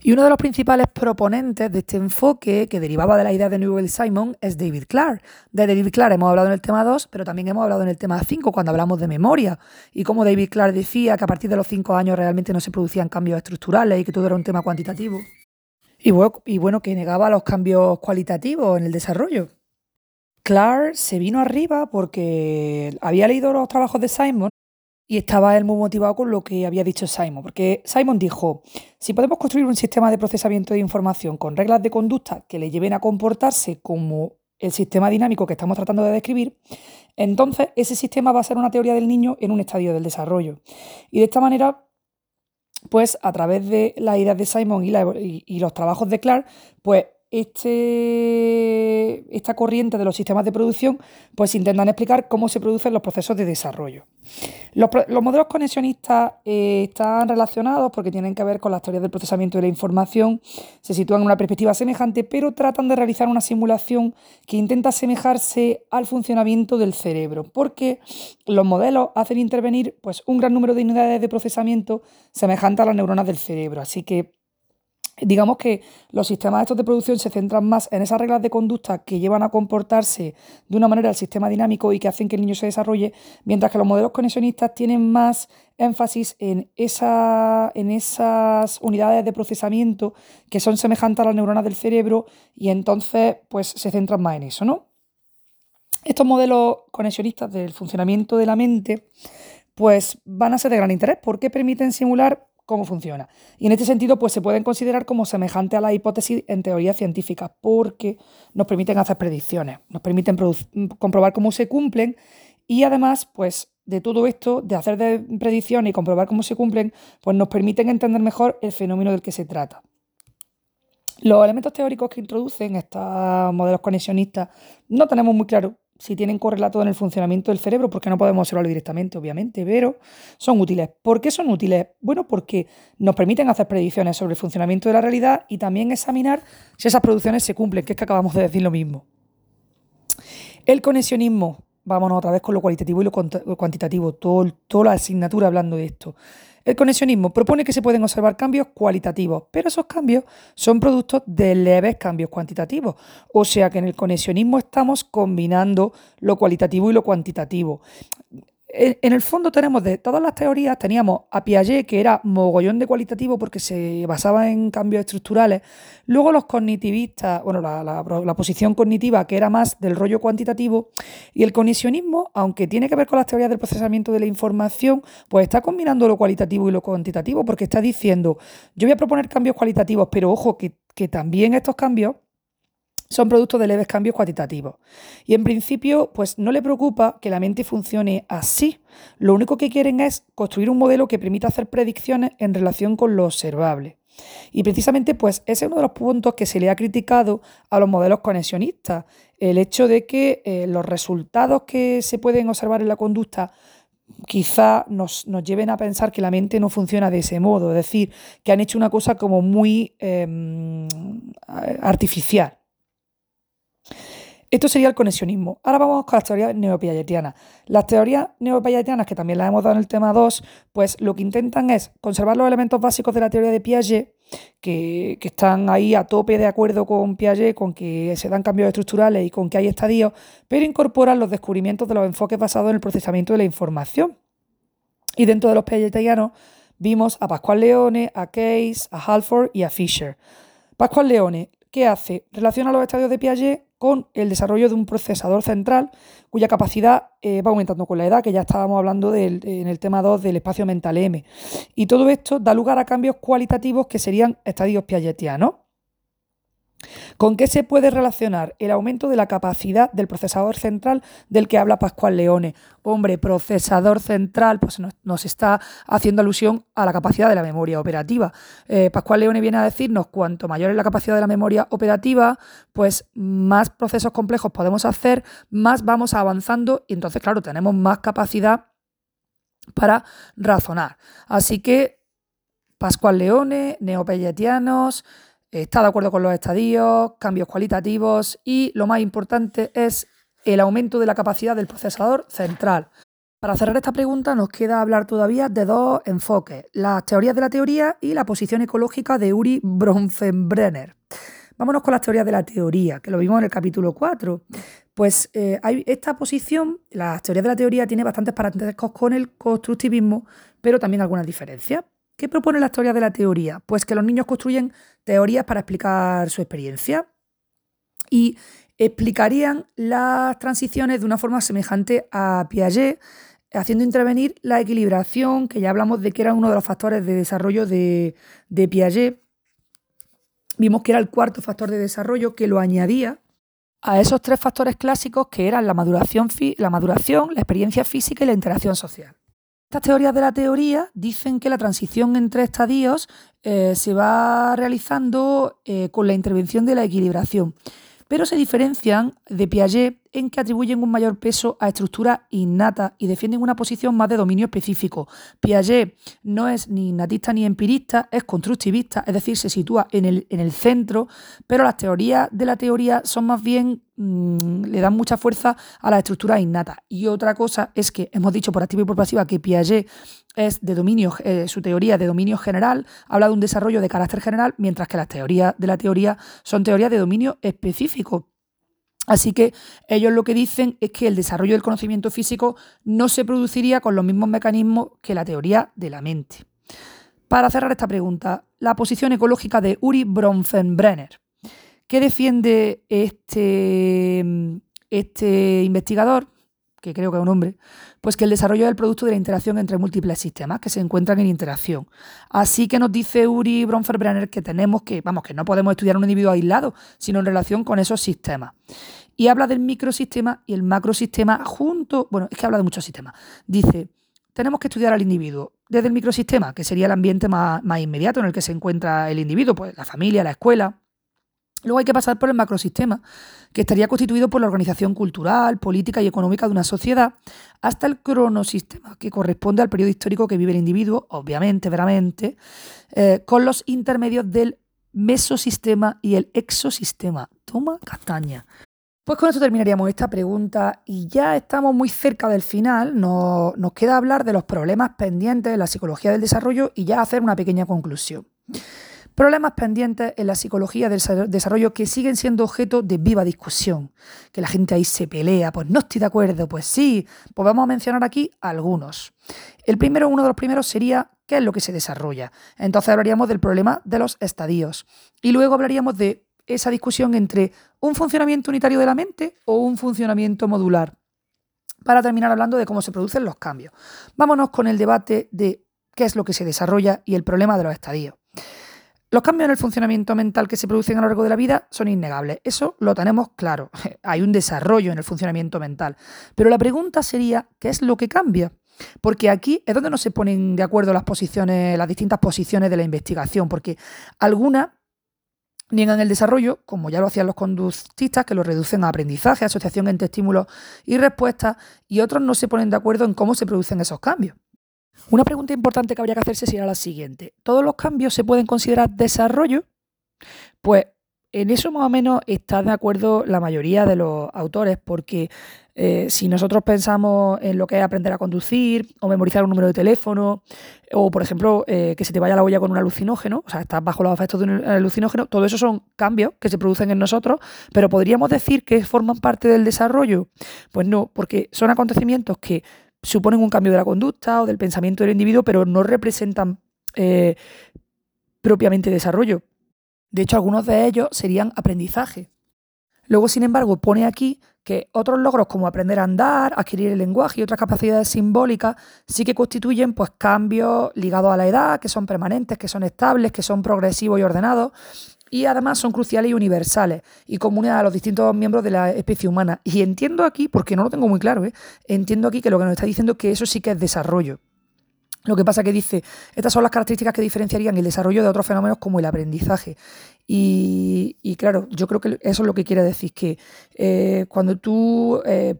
Y uno de los principales proponentes de este enfoque, que derivaba de la idea de Newell Simon, es David Clark. De David Clark hemos hablado en el tema 2, pero también hemos hablado en el tema 5 cuando hablamos de memoria y cómo David Clark decía que a partir de los 5 años realmente no se producían cambios estructurales y que todo era un tema cuantitativo. Y bueno, y bueno que negaba los cambios cualitativos en el desarrollo. Clark se vino arriba porque había leído los trabajos de Simon y estaba él muy motivado con lo que había dicho Simon, porque Simon dijo, si podemos construir un sistema de procesamiento de información con reglas de conducta que le lleven a comportarse como el sistema dinámico que estamos tratando de describir, entonces ese sistema va a ser una teoría del niño en un estadio del desarrollo. Y de esta manera, pues a través de las ideas de Simon y, y los trabajos de Clark, pues este, esta corriente de los sistemas de producción pues intentan explicar cómo se producen los procesos de desarrollo. Los, modelos conexionistas eh, están relacionados porque tienen que ver con las teorías del procesamiento de la información, se sitúan en una perspectiva semejante, pero tratan de realizar una simulación que intenta asemejarse al funcionamiento del cerebro, porque los modelos hacen intervenir pues, un gran número de unidades de procesamiento semejantes a las neuronas del cerebro. Así que Digamos que los sistemas estos de producción se centran más en esas reglas de conducta que llevan a comportarse de una manera el sistema dinámico y que hacen que el niño se desarrolle, mientras que los modelos conexionistas tienen más énfasis en, en esas unidades de procesamiento que son semejantes a las neuronas del cerebro y entonces pues se centran más en eso, ¿no? Estos modelos conexionistas del funcionamiento de la mente pues van a ser de gran interés porque permiten simular cómo funciona. Y en este sentido, pues se pueden considerar como semejante a la hipótesis en teoría científica, porque nos permiten hacer predicciones, nos permiten comprobar cómo se cumplen y además, pues de todo esto, de hacer predicciones y comprobar cómo se cumplen, pues nos permiten entender mejor el fenómeno del que se trata. Los elementos teóricos que introducen estos modelos conexionistas no tenemos muy claro si tienen correlato en el funcionamiento del cerebro, porque no podemos observarlo directamente, obviamente, pero son útiles. ¿Por qué son útiles? Bueno, porque nos permiten hacer predicciones sobre el funcionamiento de la realidad y también examinar si esas producciones se cumplen, que es que acabamos de decir lo mismo. El conexionismo, vámonos otra vez con lo cualitativo y lo cuantitativo, toda la asignatura hablando de esto. El conexionismo propone que se pueden observar cambios cualitativos, pero esos cambios son productos de leves cambios cuantitativos. O sea que en el conexionismo estamos combinando lo cualitativo y lo cuantitativo en el fondo tenemos de todas las teorías, teníamos a Piaget, que era mogollón de cualitativo porque se basaba en cambios estructurales. Luego los cognitivistas, bueno, la, posición cognitiva, que era más del rollo cuantitativo. Y el conexionismo, aunque tiene que ver con las teorías del procesamiento de la información, pues está combinando lo cualitativo y lo cuantitativo porque está diciendo, yo voy a proponer cambios cualitativos, pero ojo, que, que también estos cambios son productos de leves cambios cuantitativos. Y en principio, pues no le preocupa que la mente funcione así. Lo único que quieren es construir un modelo que permita hacer predicciones en relación con lo observable. Y precisamente, pues ese es uno de los puntos que se le ha criticado a los modelos conexionistas. El hecho de que eh, los resultados que se pueden observar en la conducta quizá nos, lleven a pensar que la mente no funciona de ese modo, es decir, que han hecho una cosa como muy em, artificial. Esto sería el conexionismo. Ahora vamos con las teorías neopiagetianas. Las teorías neopiagetianas, que también las hemos dado en el tema 2, pues lo que intentan es conservar los elementos básicos de la teoría de Piaget, que, están ahí a tope de acuerdo con Piaget, con que se dan cambios estructurales y con que hay estadios, pero incorporan los descubrimientos de los enfoques basados en el procesamiento de la información. Y dentro de los piagetianos vimos a Pascual Leone, a Case, a Halford y a Fisher. Pascual Leone, ¿qué hace? Relaciona los estadios de Piaget con el desarrollo de un procesador central cuya capacidad eh, va aumentando con la edad, que ya estábamos hablando en el tema 2 del espacio mental M. Y todo esto da lugar a cambios cualitativos que serían estadios piagetianos. ¿Con qué se puede relacionar el aumento de la capacidad del procesador central del que habla Pascual Leone? Hombre, procesador central, pues nos, está haciendo alusión a la capacidad de la memoria operativa. Eh, Pascual Leone viene a decirnos cuanto mayor es la capacidad de la memoria operativa, pues más procesos complejos podemos hacer, más vamos avanzando y entonces, claro, tenemos más capacidad para razonar. Así que Pascual Leone, neopelletianos, está de acuerdo con los estadios, cambios cualitativos y lo más importante es el aumento de la capacidad del procesador central. Para cerrar esta pregunta nos queda hablar todavía de dos enfoques, las teorías de la teoría y la posición ecológica de Uri Bronfenbrenner. Vámonos con las teorías de la teoría, que lo vimos en el capítulo 4. Pues eh, hay esta posición, las teorías de la teoría tiene bastantes parentescos con el constructivismo, pero también algunas diferencias. ¿Qué propone la teoría de la teoría? Pues que los niños construyen teorías para explicar su experiencia y explicarían las transiciones de una forma semejante a Piaget, haciendo intervenir la equilibración, que ya hablamos de que era uno de los factores de desarrollo de, Piaget. Vimos que era el cuarto factor de desarrollo que lo añadía a esos tres factores clásicos que eran la maduración, la maduración, la experiencia física y la interacción social. Estas teorías de la teoría dicen que la transición entre estadios eh, se va realizando eh, con la intervención de la equilibración, pero se diferencian de Piaget en que atribuyen un mayor peso a estructuras innatas y defienden una posición más de dominio específico. Piaget no es ni innatista ni empirista, es constructivista, es decir, se sitúa en el, en el centro, pero las teorías de la teoría son más bien, mm, le dan mucha fuerza a las estructuras innatas. Y otra cosa es que hemos dicho por activa y por pasiva que Piaget es de dominio, eh, su teoría de dominio general, habla de un desarrollo de carácter general, mientras que las teorías de la teoría son teorías de dominio específico. Así que ellos lo que dicen es que el desarrollo del conocimiento físico no se produciría con los mismos mecanismos que la teoría de la mente. Para cerrar esta pregunta, la posición ecológica de Uri Bronfenbrenner. ¿Qué defiende este, este investigador? que creo que es un hombre, pues que el desarrollo es el producto de la interacción entre múltiples sistemas que se encuentran en interacción. Así que nos dice Uri Bronfenbrenner que tenemos que, vamos, que no podemos estudiar un individuo aislado, sino en relación con esos sistemas. Y habla del microsistema y el macrosistema junto, bueno, es que habla de muchos sistemas. Dice, tenemos que estudiar al individuo desde el microsistema, que sería el ambiente más, más inmediato en el que se encuentra el individuo, pues la familia, la escuela, Luego hay que pasar por el macrosistema, que estaría constituido por la organización cultural, política y económica de una sociedad, hasta el cronosistema, que corresponde al periodo histórico que vive el individuo, obviamente, veramente, eh, con los intermedios del mesosistema y el exosistema. Toma castaña. Pues con esto terminaríamos esta pregunta y ya estamos muy cerca del final. Nos, nos queda hablar de los problemas pendientes de la psicología del desarrollo y ya hacer una pequeña conclusión. Problemas pendientes en la psicología del desarrollo que siguen siendo objeto de viva discusión. Que la gente ahí se pelea, pues no estoy de acuerdo, pues sí. Pues vamos a mencionar aquí algunos. El primero, uno de los primeros sería qué es lo que se desarrolla. Entonces hablaríamos del problema de los estadios. Y luego hablaríamos de esa discusión entre un funcionamiento unitario de la mente o un funcionamiento modular. Para terminar hablando de cómo se producen los cambios. Vámonos con el debate de qué es lo que se desarrolla y el problema de los estadios. Los cambios en el funcionamiento mental que se producen a lo largo de la vida son innegables. Eso lo tenemos claro. [LAUGHS] Hay un desarrollo en el funcionamiento mental. Pero la pregunta sería, ¿qué es lo que cambia? Porque aquí es donde no se ponen de acuerdo las posiciones, las distintas posiciones de la investigación, porque algunas Niegan el desarrollo, como ya lo hacían los conductistas, que lo reducen a aprendizaje, asociación entre estímulos y respuestas, y otros no se ponen de acuerdo en cómo se producen esos cambios. Una pregunta importante que habría que hacerse sería la siguiente. ¿Todos los cambios se pueden considerar desarrollo? Pues en eso más o menos está de acuerdo la mayoría de los autores, porque eh, si nosotros pensamos en lo que es aprender a conducir o memorizar un número de teléfono, o por ejemplo eh, que se te vaya la olla con un alucinógeno, o sea, estás bajo los efectos de un alucinógeno, todo eso son cambios que se producen en nosotros, pero podríamos decir que forman parte del desarrollo. Pues no, porque son acontecimientos que suponen un cambio de la conducta o del pensamiento del individuo, pero no representan eh, propiamente desarrollo. De hecho, algunos de ellos serían aprendizaje. Luego, sin embargo, pone aquí que otros logros como aprender a andar, adquirir el lenguaje y otras capacidades simbólicas sí que constituyen pues, cambios ligados a la edad, que son permanentes, que son estables, que son progresivos y ordenados, y además son cruciales y universales y comunes a los distintos miembros de la especie humana. Y entiendo aquí, porque no lo tengo muy claro, ¿eh? entiendo aquí que lo que nos está diciendo es que eso sí que es desarrollo. Lo que pasa que dice, estas son las características que diferenciarían el desarrollo de otros fenómenos como el aprendizaje. Y, claro, yo creo que eso es lo que quiere decir, que eh, cuando tú eh,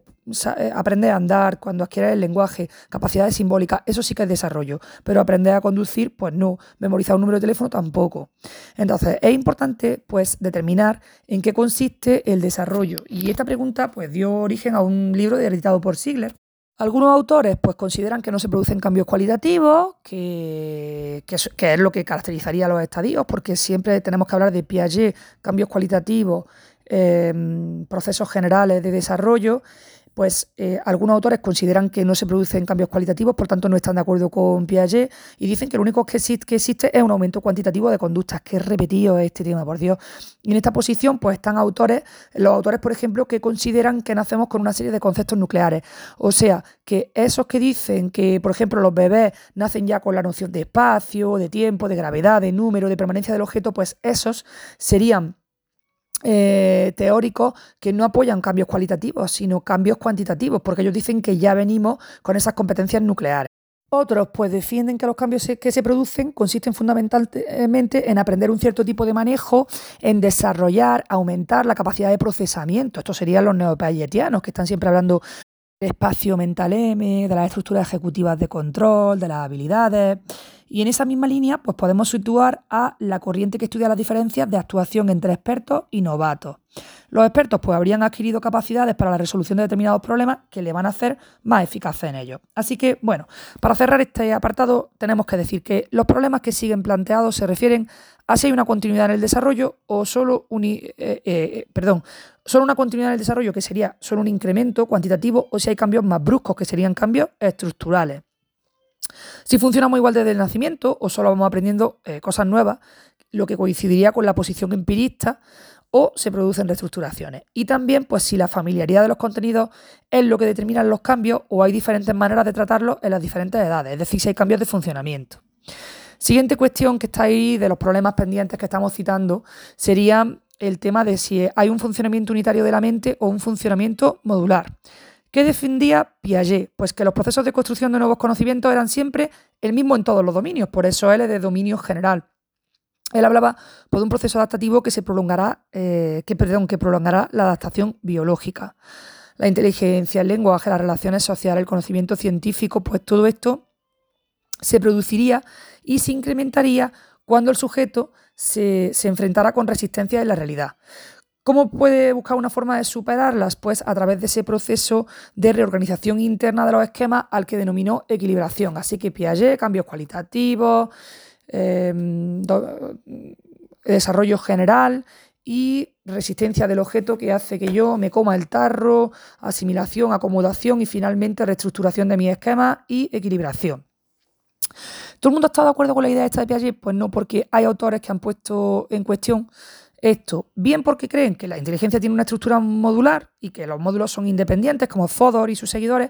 eh, aprendes a andar, cuando adquieres el lenguaje, capacidades simbólicas, eso sí que es desarrollo, pero aprender a conducir, pues no, memorizar un número de teléfono tampoco. Entonces, es importante pues determinar en qué consiste el desarrollo. Y esta pregunta pues dio origen a un libro editado por Sigler, algunos autores pues, consideran que no se producen cambios cualitativos, que, es lo que caracterizaría a los estadios, porque siempre tenemos que hablar de Piaget, cambios cualitativos, em, procesos generales de desarrollo pues eh, algunos autores consideran que no se producen cambios cualitativos, por tanto no están de acuerdo con Piaget y dicen que lo único que existe, es un aumento cuantitativo de conductas. Repetido es este tema, por Dios. Y en esta posición pues están autores, los autores por ejemplo, que consideran que nacemos con una serie de conceptos nucleares. O sea, que esos que dicen que, por ejemplo, los bebés nacen ya con la noción de espacio, de tiempo, de gravedad, de número, de permanencia del objeto, pues esos serían eh, teóricos que no apoyan cambios cualitativos, sino cambios cuantitativos, porque ellos dicen que ya venimos con esas competencias nucleares. Otros pues defienden que los cambios que se producen consisten fundamentalmente en aprender un cierto tipo de manejo, en desarrollar, aumentar la capacidad de procesamiento. Estos serían los neopayetianos, que están siempre hablando del espacio mental M, de las estructuras ejecutivas de control, de las habilidades. Y en esa misma línea, pues podemos situar a la corriente que estudia las diferencias de actuación entre expertos y novatos. Los expertos pues habrían adquirido capacidades para la resolución de determinados problemas que le van a hacer más eficaces en ellos. Así que, bueno, para cerrar este apartado tenemos que decir que los problemas que siguen planteados se refieren a si hay una continuidad en el desarrollo o solo un, eh, eh, perdón, solo una continuidad en el desarrollo que sería solo un incremento cuantitativo o si hay cambios más bruscos que serían cambios estructurales. Si funcionamos igual desde el nacimiento o solo vamos aprendiendo eh, cosas nuevas, lo que coincidiría con la posición empirista o se producen reestructuraciones. Y también, pues si la familiaridad de los contenidos es lo que determina los cambios o hay diferentes maneras de tratarlos en las diferentes edades, es decir, si hay cambios de funcionamiento. Siguiente cuestión que está ahí de los problemas pendientes que estamos citando sería el tema de si hay un funcionamiento unitario de la mente o un funcionamiento modular. ¿Qué defendía Piaget? Pues que los procesos de construcción de nuevos conocimientos eran siempre el mismo en todos los dominios, por eso él es de dominio general. Él hablaba de un proceso adaptativo que se prolongará, eh, que, perdón, que prolongará la adaptación biológica. La inteligencia, el lenguaje, las relaciones sociales, el conocimiento científico, pues todo esto se produciría y se incrementaría cuando el sujeto se, enfrentara con resistencia en la realidad. ¿Cómo puede buscar una forma de superarlas? Pues a través de ese proceso de reorganización interna de los esquemas al que denominó equilibración. Así que Piaget, cambios cualitativos, em, desarrollo general y resistencia del objeto que hace que yo me coma el tarro, asimilación, acomodación y finalmente reestructuración de mis esquemas y equilibración. ¿Todo el mundo estado de acuerdo con la idea esta de Piaget? Pues no, porque hay autores que han puesto en cuestión esto, bien porque creen que la inteligencia tiene una estructura modular y que los módulos son independientes, como Fodor y sus seguidores,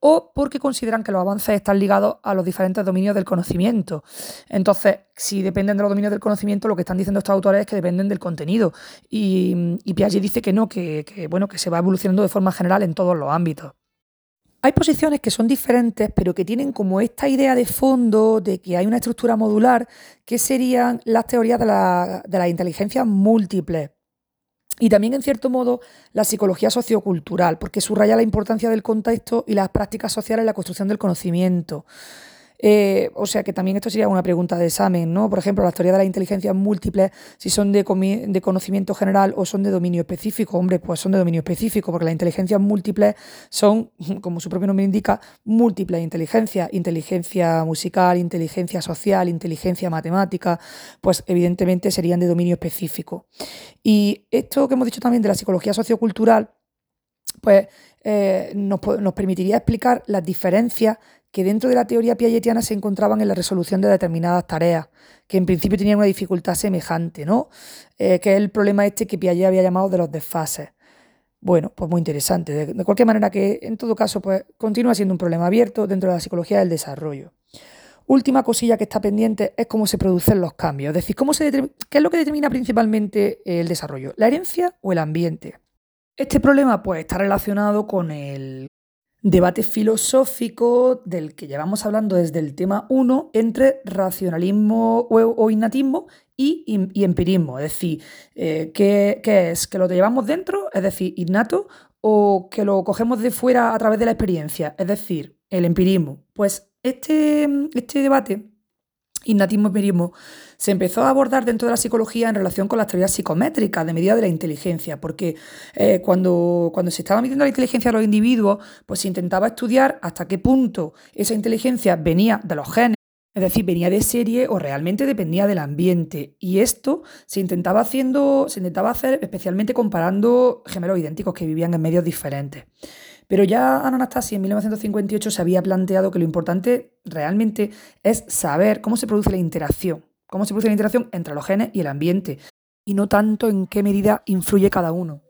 o porque consideran que los avances están ligados a los diferentes dominios del conocimiento. Entonces, si dependen de los dominios del conocimiento, lo que están diciendo estos autores es que dependen del contenido. Y, Piaget dice que no, que, bueno, que se va evolucionando de forma general en todos los ámbitos. Hay posiciones que son diferentes, pero que tienen como esta idea de fondo de que hay una estructura modular, que serían las teorías de la, de inteligencia múltiple. Y también, en cierto modo, la psicología sociocultural, porque subraya la importancia del contexto y las prácticas sociales en la construcción del conocimiento. Eh, o sea que también esto sería una pregunta de examen, ¿no? Por ejemplo, las teorías de las inteligencias múltiples, si son de, de, conocimiento general o son de dominio específico. Hombre, pues son de dominio específico, porque las inteligencias múltiples son, [LAUGHS] como su propio nombre indica, múltiples inteligencias. Inteligencia musical, inteligencia social, inteligencia matemática, pues evidentemente serían de dominio específico. Y esto que hemos dicho también de la psicología sociocultural, pues eh, nos, nos, permitiría explicar las diferencias que dentro de la teoría piagetiana se encontraban en la resolución de determinadas tareas, que en principio tenían una dificultad semejante, ¿no? Eh, que es el problema este que Piaget había llamado de los desfases. Bueno, pues muy interesante. De, cualquier manera que, en todo caso, pues continúa siendo un problema abierto dentro de la psicología del desarrollo. Última cosilla que está pendiente es cómo se producen los cambios. Es decir, cómo se ¿qué es lo que determina principalmente el desarrollo? ¿La herencia o el ambiente? Este problema pues, está relacionado con el, Debate filosófico del que llevamos hablando desde el tema 1 entre racionalismo o, innatismo y, empirismo. Es decir, eh, ¿qué, es? ¿Que lo llevamos dentro, es decir, innato, o que lo cogemos de fuera a través de la experiencia, es decir, el empirismo? Pues este, este debate innatismo-empirismo, se empezó a abordar dentro de la psicología en relación con las teorías psicométricas de medida de la inteligencia, porque eh, cuando, cuando se estaba midiendo la inteligencia de los individuos, pues se intentaba estudiar hasta qué punto esa inteligencia venía de los genes, es decir, venía de serie o realmente dependía del ambiente. Y esto se intentaba haciendo, se intentaba hacer especialmente comparando gemelos idénticos que vivían en medios diferentes. Pero ya Anastasia en 1958 se había planteado que lo importante realmente es saber cómo se produce la interacción, cómo se produce la interacción entre los genes y el ambiente, y no tanto en qué medida influye cada uno.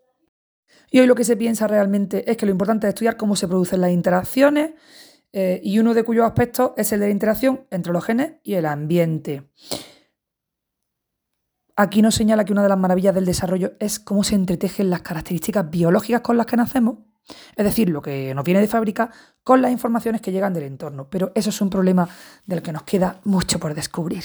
Y hoy lo que se piensa realmente es que lo importante es estudiar cómo se producen las interacciones eh, y uno de cuyos aspectos es el de la interacción entre los genes y el ambiente. Aquí nos señala que una de las maravillas del desarrollo es cómo se entretejen las características biológicas con las que nacemos es decir, lo que nos viene de fábrica con las informaciones que llegan del entorno. Pero eso es un problema del que nos queda mucho por descubrir.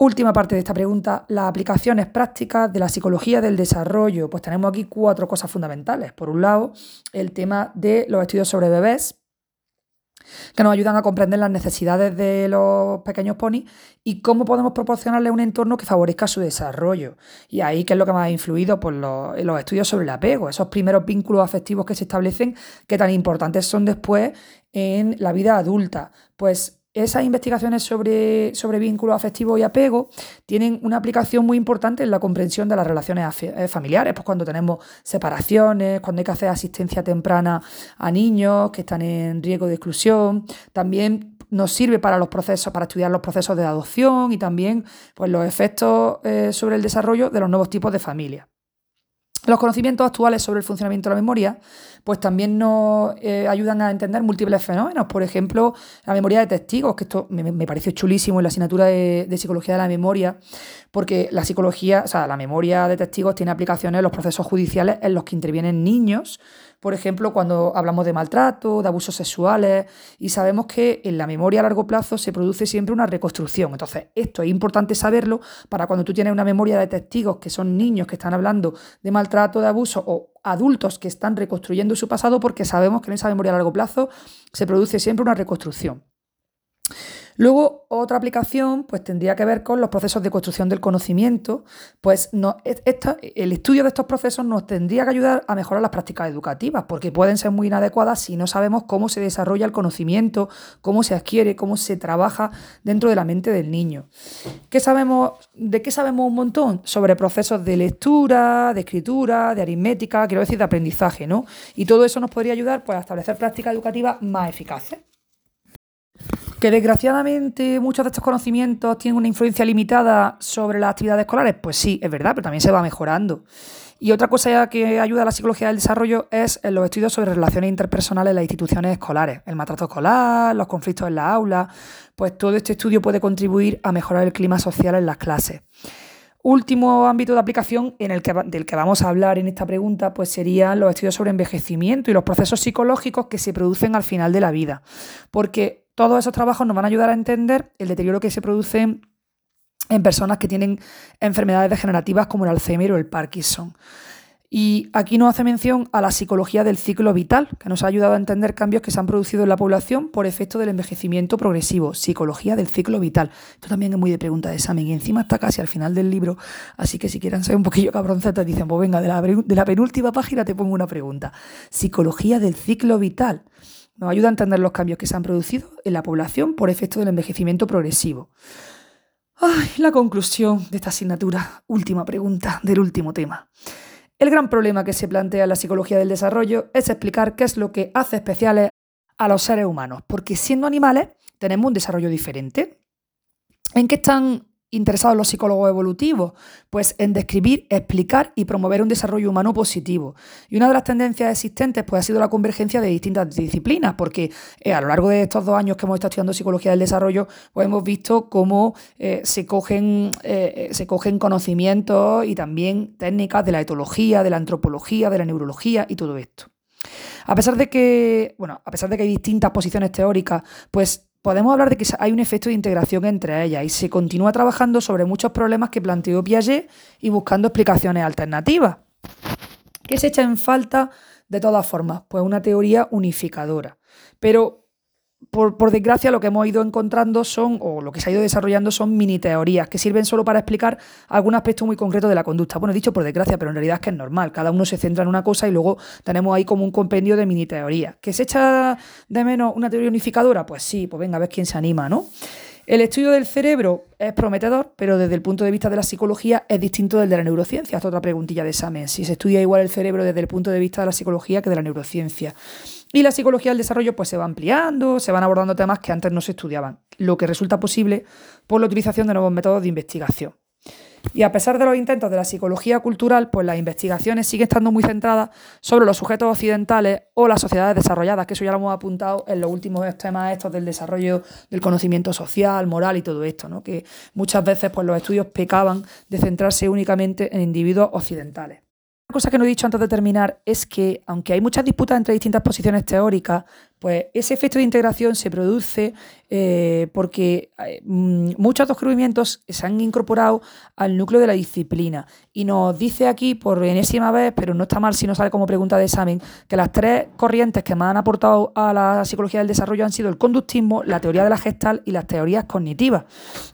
Última parte de esta pregunta, las aplicaciones prácticas de la psicología del desarrollo. Pues tenemos aquí cuatro cosas fundamentales. Por un lado, el tema de los estudios sobre bebés, que nos ayudan a comprender las necesidades de los pequeños ponis y cómo podemos proporcionarles un entorno que favorezca su desarrollo. Y ahí, ¿qué es lo que más ha influido? Pues los, los estudios sobre el apego, esos primeros vínculos afectivos que se establecen, que tan importantes son después en la vida adulta. Pues esas investigaciones sobre, sobre vínculos afectivos y apego tienen una aplicación muy importante en la comprensión de las relaciones eh, familiares, pues cuando tenemos separaciones, cuando hay que hacer asistencia temprana a niños que están en riesgo de exclusión, también nos sirve para los procesos, para estudiar los procesos de adopción y también pues, los efectos eh, sobre el desarrollo de los nuevos tipos de familia. Los conocimientos actuales sobre el funcionamiento de la memoria, pues también nos eh, ayudan a entender múltiples fenómenos. Por ejemplo, la memoria de testigos, que esto me, parece chulísimo en la asignatura de, de, psicología de la memoria, porque la psicología, o sea, la memoria de testigos tiene aplicaciones en los procesos judiciales en los que intervienen niños por ejemplo, cuando hablamos de maltrato, de abusos sexuales, y sabemos que en la memoria a largo plazo se produce siempre una reconstrucción. Entonces, esto es importante saberlo para cuando tú tienes una memoria de testigos que son niños que están hablando de maltrato, de abuso o adultos que están reconstruyendo su pasado, porque sabemos que en esa memoria a largo plazo se produce siempre una reconstrucción. Luego, otra aplicación pues, tendría que ver con los procesos de construcción del conocimiento. Pues no, el estudio de estos procesos nos tendría que ayudar a mejorar las prácticas educativas, porque pueden ser muy inadecuadas si no sabemos cómo se desarrolla el conocimiento, cómo se adquiere, cómo se trabaja dentro de la mente del niño. ¿Qué sabemos, ¿De qué sabemos un montón? Sobre procesos de lectura, de escritura, de aritmética, quiero decir, de aprendizaje, ¿no? Y todo eso nos podría ayudar pues, a establecer prácticas educativas más eficaces. Que desgraciadamente muchos de estos conocimientos tienen una influencia limitada sobre las actividades escolares, pues sí, es verdad, pero también se va mejorando. Y otra cosa que ayuda a la psicología del desarrollo es los estudios sobre relaciones interpersonales en las instituciones escolares, el maltrato escolar, los conflictos en la aula, pues todo este estudio puede contribuir a mejorar el clima social en las clases. último ámbito de aplicación en el que, del que vamos a hablar en esta pregunta, pues serían los estudios sobre envejecimiento y los procesos psicológicos que se producen al final de la vida. Porque todos esos trabajos nos van a ayudar a entender el deterioro que se produce en personas que tienen enfermedades degenerativas como el Alzheimer o el Parkinson. Y aquí nos hace mención a la psicología del ciclo vital, que nos ha ayudado a entender cambios que se han producido en la población por efecto del envejecimiento progresivo. Psicología del ciclo vital. Esto también es muy de pregunta de examen y encima está casi al final del libro, así que si quieren ser un poquillo cabroncetas dicen, pues venga, de la, de la penúltima página te pongo una pregunta. Psicología del ciclo vital. Nos ayuda a entender los cambios que se han producido en la población por efecto del envejecimiento progresivo. Ay, la conclusión de esta asignatura. Última pregunta del último tema. El gran problema que se plantea en la psicología del desarrollo es explicar qué es lo que hace especiales a los seres humanos, porque siendo animales tenemos un desarrollo diferente. ¿En qué están interesados los psicólogos evolutivos? Pues en describir, explicar y promover un desarrollo humano positivo. Y una de las tendencias existentes pues, ha sido la convergencia de distintas disciplinas, porque eh, a lo largo de estos dos años que hemos estado estudiando psicología del desarrollo, pues hemos visto cómo eh, se, cogen, eh, se cogen conocimientos y también técnicas de la etología, de la antropología, de la neurología y todo esto. A pesar de que, bueno, a pesar de que hay distintas posiciones teóricas, pues podemos hablar de que hay un efecto de integración entre ellas y se continúa trabajando sobre muchos problemas que planteó Piaget y buscando explicaciones alternativas. ¿Qué se echa en falta de todas formas? Pues una teoría unificadora. Pero por, desgracia, lo que hemos ido encontrando son, o lo que se ha ido desarrollando son mini teorías que sirven solo para explicar algún aspecto muy concreto de la conducta. Bueno, he dicho por desgracia, pero en realidad es que es normal. Cada uno se centra en una cosa y luego tenemos ahí como un compendio de mini teorías. ¿Que se echa de menos una teoría unificadora? Pues sí, pues venga, a ver quién se anima, ¿no? El estudio del cerebro es prometedor, pero desde el punto de vista de la psicología es distinto del de la neurociencia. Esta otra preguntilla de examen. Si se estudia igual el cerebro desde el punto de vista de la psicología que de la neurociencia. Y la psicología del desarrollo pues se va ampliando, se van abordando temas que antes no se estudiaban, lo que resulta posible por la utilización de nuevos métodos de investigación. Y a pesar de los intentos de la psicología cultural, pues las investigaciones siguen estando muy centradas sobre los sujetos occidentales o las sociedades desarrolladas, que eso ya lo hemos apuntado en los últimos temas estos del desarrollo del conocimiento social, moral y todo esto, ¿no? que muchas veces pues, los estudios pecaban de centrarse únicamente en individuos occidentales. Cosa que no he dicho antes de terminar es que, aunque hay muchas disputas entre distintas posiciones teóricas, pues ese efecto de integración se produce eh, porque eh, mm, muchos descubrimientos se han incorporado al núcleo de la disciplina. Y nos dice aquí, por enésima vez, pero no está mal si no sale como pregunta de examen, que las tres corrientes que más han aportado a la psicología del desarrollo han sido el conductismo, la teoría de la gestal y las teorías cognitivas.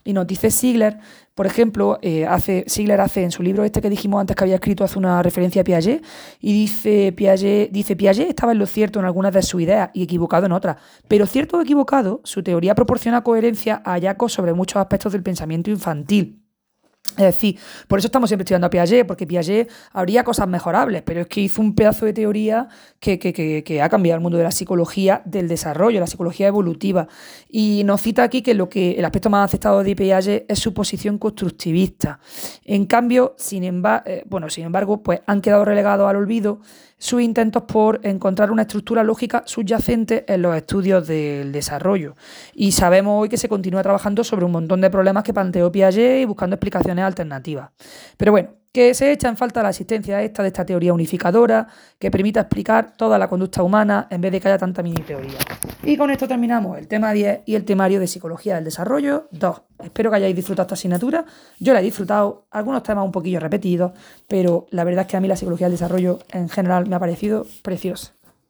Y nos dice Ziegler por ejemplo, eh, hace, Sigler hace en su libro este que dijimos antes que había escrito, hace una referencia a Piaget y dice Piaget, dice Piaget estaba en lo cierto en algunas de sus ideas y equivocado en otras. Pero cierto o equivocado, su teoría proporciona coherencia a hallazgos sobre muchos aspectos del pensamiento infantil. Es decir, por eso estamos siempre estudiando a Piaget, porque Piaget habría cosas mejorables, pero es que hizo un pedazo de teoría que, que, ha cambiado el mundo de la psicología del desarrollo, la psicología evolutiva. Y nos cita aquí que, lo que el aspecto más aceptado de Piaget es su posición constructivista. En cambio, sin, embargo, eh, bueno, sin embargo, pues han quedado relegados al olvido sus intentos por encontrar una estructura lógica subyacente en los estudios del desarrollo. Y sabemos hoy que se continúa trabajando sobre un montón de problemas que planteó Piaget y buscando explicaciones alternativas. Pero bueno, que se echa en falta la existencia esta de esta teoría unificadora que permita explicar toda la conducta humana en vez de que haya tanta mini teoría. Y con esto terminamos el tema 10 y el temario de Psicología del Desarrollo 2. Espero que hayáis disfrutado esta asignatura. Yo la he disfrutado, algunos temas un poquillo repetidos, pero la verdad es que a mí la Psicología del Desarrollo en general me ha parecido preciosa.